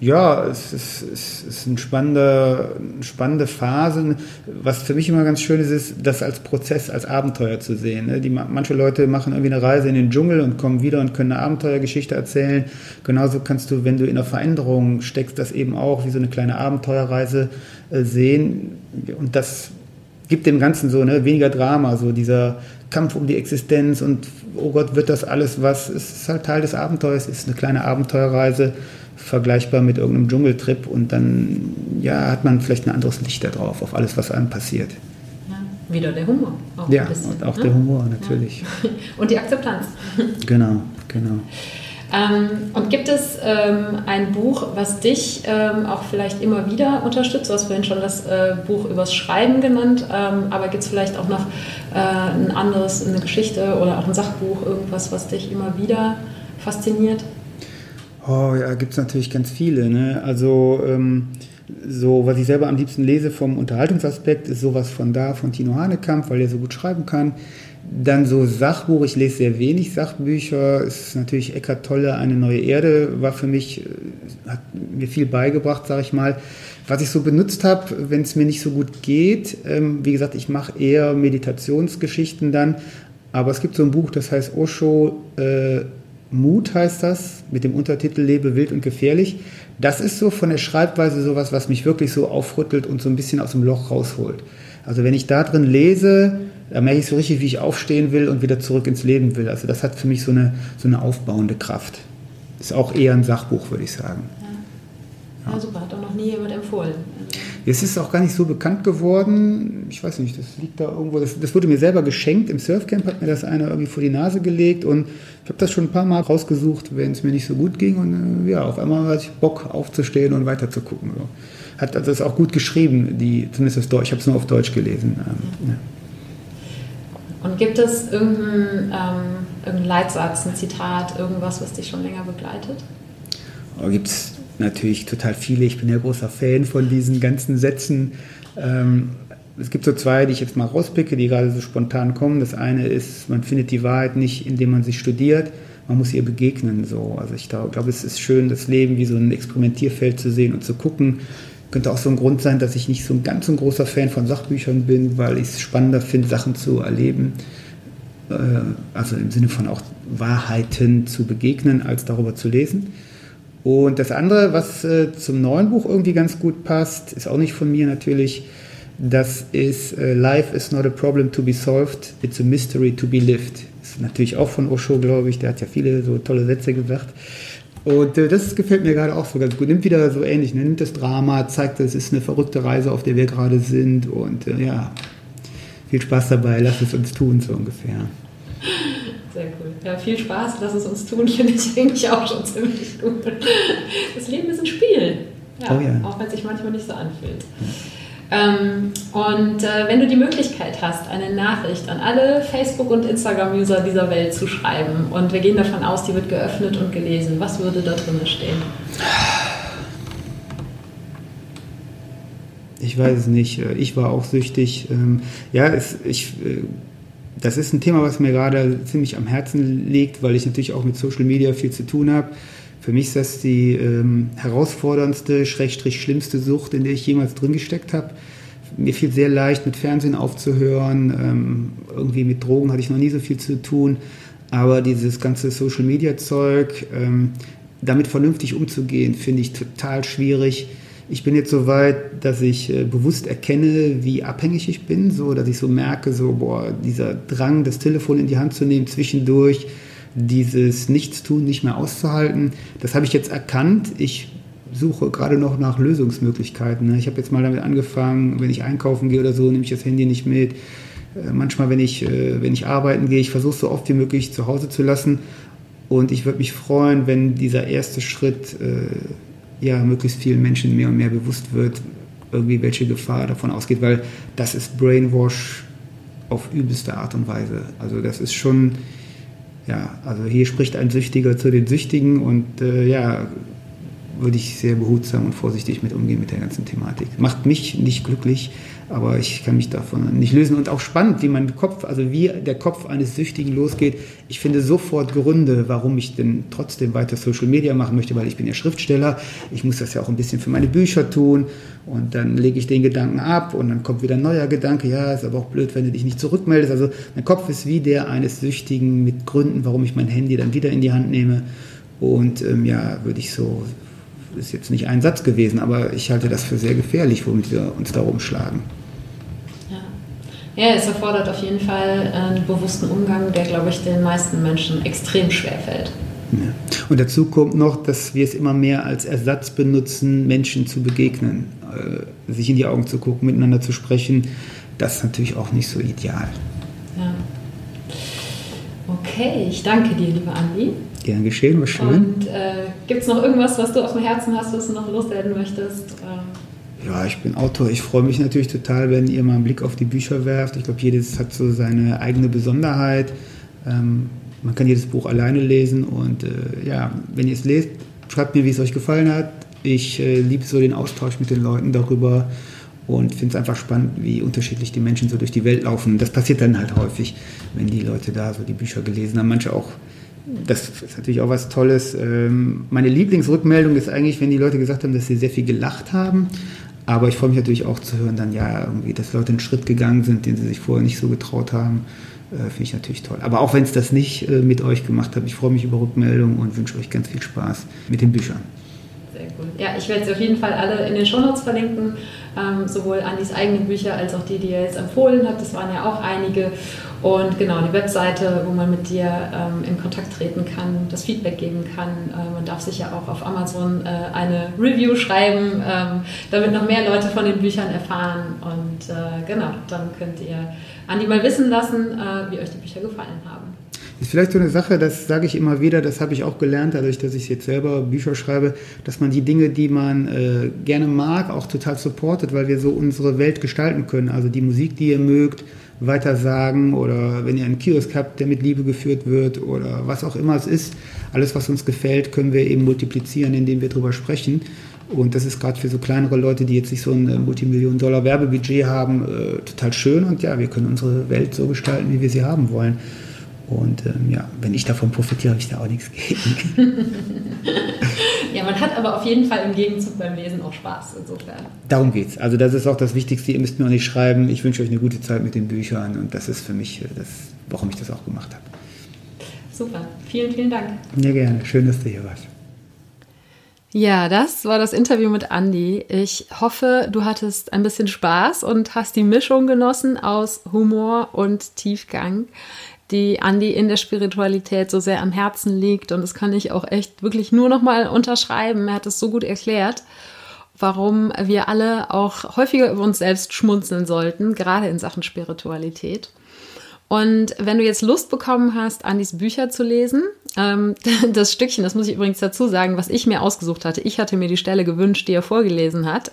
Speaker 2: ja, es ist, es ist eine, spannende, spannende Phase. Was für mich immer ganz schön ist, ist, das als Prozess, als Abenteuer zu sehen. Ne? Die, manche Leute machen irgendwie eine Reise in den Dschungel und kommen wieder und können eine Abenteuergeschichte erzählen. Genauso kannst du, wenn du in einer Veränderung steckst, das eben auch wie so eine kleine Abenteuerreise äh, sehen. Und das gibt dem Ganzen so ne, weniger Drama, so dieser Kampf um die Existenz und oh Gott, wird das alles was? Es ist halt Teil des Abenteuers, ist eine kleine Abenteuerreise vergleichbar mit irgendeinem Dschungeltrip und dann ja, hat man vielleicht ein anderes Licht da drauf, auf alles, was einem passiert.
Speaker 1: Ja, wieder der Humor.
Speaker 2: Auch ja, bisschen, und auch ne? der Humor natürlich.
Speaker 1: Ja. Und die Akzeptanz.
Speaker 2: Genau, genau.
Speaker 1: Ähm, und gibt es ähm, ein Buch, was dich ähm, auch vielleicht immer wieder unterstützt? Du hast vorhin schon das äh, Buch übers Schreiben genannt, ähm, aber gibt es vielleicht auch noch äh, ein anderes, eine Geschichte oder auch ein Sachbuch, irgendwas, was dich immer wieder fasziniert?
Speaker 2: Oh ja, gibt es natürlich ganz viele. Ne? Also ähm, so, was ich selber am liebsten lese vom Unterhaltungsaspekt, ist sowas von da, von Tino Hanekamp, weil er so gut schreiben kann. Dann so Sachbuch, ich lese sehr wenig Sachbücher. Ist natürlich Eckart Tolle, Eine neue Erde, war für mich, äh, hat mir viel beigebracht, sage ich mal. Was ich so benutzt habe, wenn es mir nicht so gut geht, ähm, wie gesagt, ich mache eher Meditationsgeschichten dann, aber es gibt so ein Buch, das heißt Osho äh, Mut heißt das, mit dem Untertitel Lebe wild und gefährlich. Das ist so von der Schreibweise sowas, was mich wirklich so aufrüttelt und so ein bisschen aus dem Loch rausholt. Also wenn ich da drin lese, da merke ich so richtig, wie ich aufstehen will und wieder zurück ins Leben will. Also das hat für mich so eine, so eine aufbauende Kraft. Ist auch eher ein Sachbuch, würde ich sagen.
Speaker 1: Ja, ja super, hat auch noch nie jemand empfohlen.
Speaker 2: Es ist auch gar nicht so bekannt geworden. Ich weiß nicht, das liegt da irgendwo. Das, das wurde mir selber geschenkt. Im Surfcamp hat mir das einer irgendwie vor die Nase gelegt und ich habe das schon ein paar Mal rausgesucht, wenn es mir nicht so gut ging. Und äh, ja, auf einmal hatte ich Bock aufzustehen und weiter zu gucken. So. Hat also das auch gut geschrieben, die, zumindest das Deutsch. Ich habe es nur auf Deutsch gelesen. Ähm, ja.
Speaker 1: Und gibt es irgendeinen, ähm, irgendeinen Leitsatz, ein Zitat, irgendwas, was dich schon länger begleitet?
Speaker 2: Oh, gibt es natürlich total viele. Ich bin ja großer Fan von diesen ganzen Sätzen. Ähm, es gibt so zwei, die ich jetzt mal rauspicke, die gerade so spontan kommen. Das eine ist, man findet die Wahrheit nicht, indem man sie studiert, man muss ihr begegnen. So. Also ich glaube, es ist schön, das Leben wie so ein Experimentierfeld zu sehen und zu gucken. Könnte auch so ein Grund sein, dass ich nicht so ein ganz ein großer Fan von Sachbüchern bin, weil ich es spannender finde, Sachen zu erleben. Äh, also im Sinne von auch Wahrheiten zu begegnen, als darüber zu lesen. Und das andere, was äh, zum neuen Buch irgendwie ganz gut passt, ist auch nicht von mir natürlich. Das ist äh, Life is not a problem to be solved, it's a mystery to be lived. Ist natürlich auch von Osho, glaube ich. Der hat ja viele so tolle Sätze gesagt. Und äh, das gefällt mir gerade auch so ganz gut. Nimmt wieder so ähnlich, ne? nimmt das Drama, zeigt, es ist eine verrückte Reise, auf der wir gerade sind. Und äh, ja, viel Spaß dabei, lass es uns tun, so ungefähr.
Speaker 1: Ja, viel Spaß, lass es uns tun, finde ich eigentlich auch schon ziemlich gut. Das Leben ist ein Spiel. Ja, oh ja. Auch wenn es sich manchmal nicht so anfühlt. Ähm, und äh, wenn du die Möglichkeit hast, eine Nachricht an alle Facebook- und Instagram-User dieser Welt zu schreiben, und wir gehen davon aus, die wird geöffnet und gelesen, was würde da drin stehen?
Speaker 2: Ich weiß es nicht. Ich war auch süchtig. Ähm, ja, es, ich, äh, das ist ein Thema, was mir gerade ziemlich am Herzen liegt, weil ich natürlich auch mit Social Media viel zu tun habe. Für mich ist das die ähm, herausforderndste, schrägstrich schlimmste Sucht, in der ich jemals drin gesteckt habe. Mir fiel sehr leicht, mit Fernsehen aufzuhören. Ähm, irgendwie mit Drogen hatte ich noch nie so viel zu tun. Aber dieses ganze Social-Media-Zeug, ähm, damit vernünftig umzugehen, finde ich total schwierig. Ich bin jetzt so weit, dass ich äh, bewusst erkenne, wie abhängig ich bin, so dass ich so merke, so boah, dieser Drang, das Telefon in die Hand zu nehmen zwischendurch, dieses Nichtstun nicht mehr auszuhalten. Das habe ich jetzt erkannt. Ich suche gerade noch nach Lösungsmöglichkeiten. Ne? Ich habe jetzt mal damit angefangen, wenn ich einkaufen gehe oder so, nehme ich das Handy nicht mit. Äh, manchmal, wenn ich, äh, wenn ich arbeiten gehe, ich versuche so oft wie möglich zu Hause zu lassen. Und ich würde mich freuen, wenn dieser erste Schritt ja möglichst vielen Menschen mehr und mehr bewusst wird, irgendwie welche Gefahr davon ausgeht, weil das ist Brainwash auf übelste Art und Weise. Also das ist schon, ja, also hier spricht ein Süchtiger zu den Süchtigen und äh, ja, würde ich sehr behutsam und vorsichtig mit umgehen mit der ganzen Thematik. Macht mich nicht glücklich, aber ich kann mich davon nicht lösen. Und auch spannend, wie mein Kopf, also wie der Kopf eines Süchtigen losgeht. Ich finde sofort Gründe, warum ich denn trotzdem weiter Social Media machen möchte, weil ich bin ja Schriftsteller. Ich muss das ja auch ein bisschen für meine Bücher tun. Und dann lege ich den Gedanken ab und dann kommt wieder ein neuer Gedanke. Ja, ist aber auch blöd, wenn du dich nicht zurückmeldest. Also mein Kopf ist wie der eines Süchtigen mit Gründen, warum ich mein Handy dann wieder in die Hand nehme. Und ähm, ja, würde ich so ist jetzt nicht ein Satz gewesen, aber ich halte das für sehr gefährlich, womit wir uns da rumschlagen.
Speaker 1: Ja. es erfordert auf jeden Fall einen bewussten Umgang, der, glaube ich, den meisten Menschen extrem schwer fällt.
Speaker 2: Ja. Und dazu kommt noch, dass wir es immer mehr als Ersatz benutzen, Menschen zu begegnen, äh, sich in die Augen zu gucken, miteinander zu sprechen. Das ist natürlich auch nicht so ideal. Ja.
Speaker 1: Okay, ich danke dir, liebe Andi.
Speaker 2: Gern geschehen, war schön.
Speaker 1: Und äh, gibt es noch irgendwas, was du auf dem Herzen hast, was du noch loswerden möchtest?
Speaker 2: Ähm ja, ich bin Autor. Ich freue mich natürlich total, wenn ihr mal einen Blick auf die Bücher werft. Ich glaube, jedes hat so seine eigene Besonderheit. Ähm, man kann jedes Buch alleine lesen und äh, ja, wenn ihr es lest, schreibt mir, wie es euch gefallen hat. Ich äh, liebe so den Austausch mit den Leuten darüber und finde es einfach spannend, wie unterschiedlich die Menschen so durch die Welt laufen. Das passiert dann halt häufig, wenn die Leute da so die Bücher gelesen haben. Manche auch das ist natürlich auch was Tolles. Ähm, meine Lieblingsrückmeldung ist eigentlich, wenn die Leute gesagt haben, dass sie sehr viel gelacht haben. Aber ich freue mich natürlich auch zu hören, dann ja, irgendwie, dass Leute einen Schritt gegangen sind, den sie sich vorher nicht so getraut haben. Äh, Finde ich natürlich toll. Aber auch wenn es das nicht äh, mit euch gemacht hat, ich freue mich über Rückmeldungen und wünsche euch ganz viel Spaß mit den Büchern.
Speaker 1: Sehr gut. Ja, ich werde sie auf jeden Fall alle in den Shownotes verlinken, ähm, sowohl Andis eigenen Bücher als auch die, die er jetzt empfohlen hat. Das waren ja auch einige. Und genau, die Webseite, wo man mit dir ähm, in Kontakt treten kann, das Feedback geben kann. Äh, man darf sich ja auch auf Amazon äh, eine Review schreiben, ähm, damit noch mehr Leute von den Büchern erfahren. Und äh, genau, dann könnt ihr Andi mal wissen lassen, äh, wie euch die Bücher gefallen haben.
Speaker 2: Ist vielleicht so eine Sache, das sage ich immer wieder, das habe ich auch gelernt, dadurch, dass ich jetzt selber Bücher schreibe, dass man die Dinge, die man äh, gerne mag, auch total supportet, weil wir so unsere Welt gestalten können. Also die Musik, die ihr mögt, weitersagen oder wenn ihr einen Kiosk habt, der mit Liebe geführt wird oder was auch immer es ist, alles, was uns gefällt, können wir eben multiplizieren, indem wir darüber sprechen. Und das ist gerade für so kleinere Leute, die jetzt nicht so ein äh, Multimillionen-Dollar Werbebudget haben, äh, total schön. Und ja, wir können unsere Welt so gestalten, wie wir sie haben wollen. Und ähm, ja, wenn ich davon profitiere, habe ich da auch nichts gegen.
Speaker 1: ja, man hat aber auf jeden Fall im Gegenzug beim Lesen auch Spaß, insofern.
Speaker 2: Darum geht es. Also das ist auch das Wichtigste. Ihr müsst mir auch nicht schreiben, ich wünsche euch eine gute Zeit mit den Büchern und das ist für mich äh, das, warum ich das auch gemacht habe.
Speaker 1: Super, vielen, vielen Dank.
Speaker 2: Ja, gerne. Schön, dass du hier warst.
Speaker 1: Ja, das war das Interview mit Andy. Ich hoffe, du hattest ein bisschen Spaß und hast die Mischung genossen aus Humor und Tiefgang die Andi in der Spiritualität so sehr am Herzen liegt. Und das kann ich auch echt wirklich nur noch mal unterschreiben. Er hat es so gut erklärt, warum wir alle auch häufiger über uns selbst schmunzeln sollten, gerade in Sachen Spiritualität. Und wenn du jetzt Lust bekommen hast, Andis Bücher zu lesen, Ähm, das Stückchen, das muss ich übrigens dazu sagen, was ich mir ausgesucht hatte, ich hatte mir die Stelle gewünscht, die er vorgelesen hat,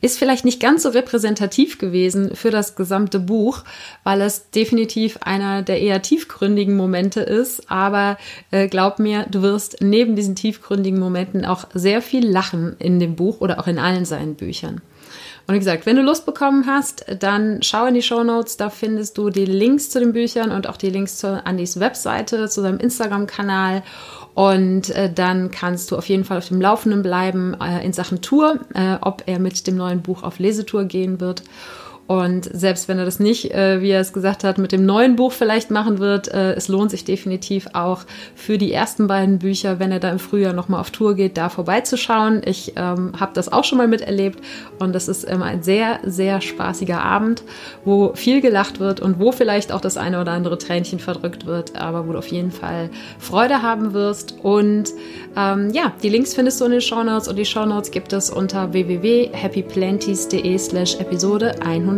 Speaker 1: ist vielleicht nicht ganz so repräsentativ gewesen für das gesamte Buch, weil es definitiv einer der eher tiefgründigen Momente ist. Aber äh, glaub mir, du wirst neben diesen tiefgründigen Momenten auch sehr viel lachen in dem Buch oder auch in allen seinen Büchern. Und wie gesagt, wenn du Lust bekommen hast, dann schau in die Show Notes. Da findest du die Links zu den Büchern und auch die Links zu Andys Webseite, zu seinem Instagram-Kanal. Und äh, dann kannst du auf jeden Fall auf dem Laufenden bleiben äh, in Sachen Tour, äh, ob er mit dem neuen Buch auf Lesetour gehen wird. Und selbst wenn er das nicht, äh, wie er es gesagt hat, mit dem neuen Buch vielleicht machen wird, äh, es lohnt sich definitiv auch für die ersten beiden Bücher, wenn er da im Frühjahr nochmal auf Tour geht, da vorbeizuschauen. Ich ähm, habe das auch schon mal miterlebt und das ist immer ein sehr, sehr spaßiger Abend, wo viel gelacht wird und wo vielleicht auch das eine oder andere Tränchen verdrückt wird, aber wo du auf jeden Fall Freude haben wirst. Und ähm, ja, die Links findest du in den Show Notes und die Show Notes gibt es unter www.happyplanties.de slash Episode 100.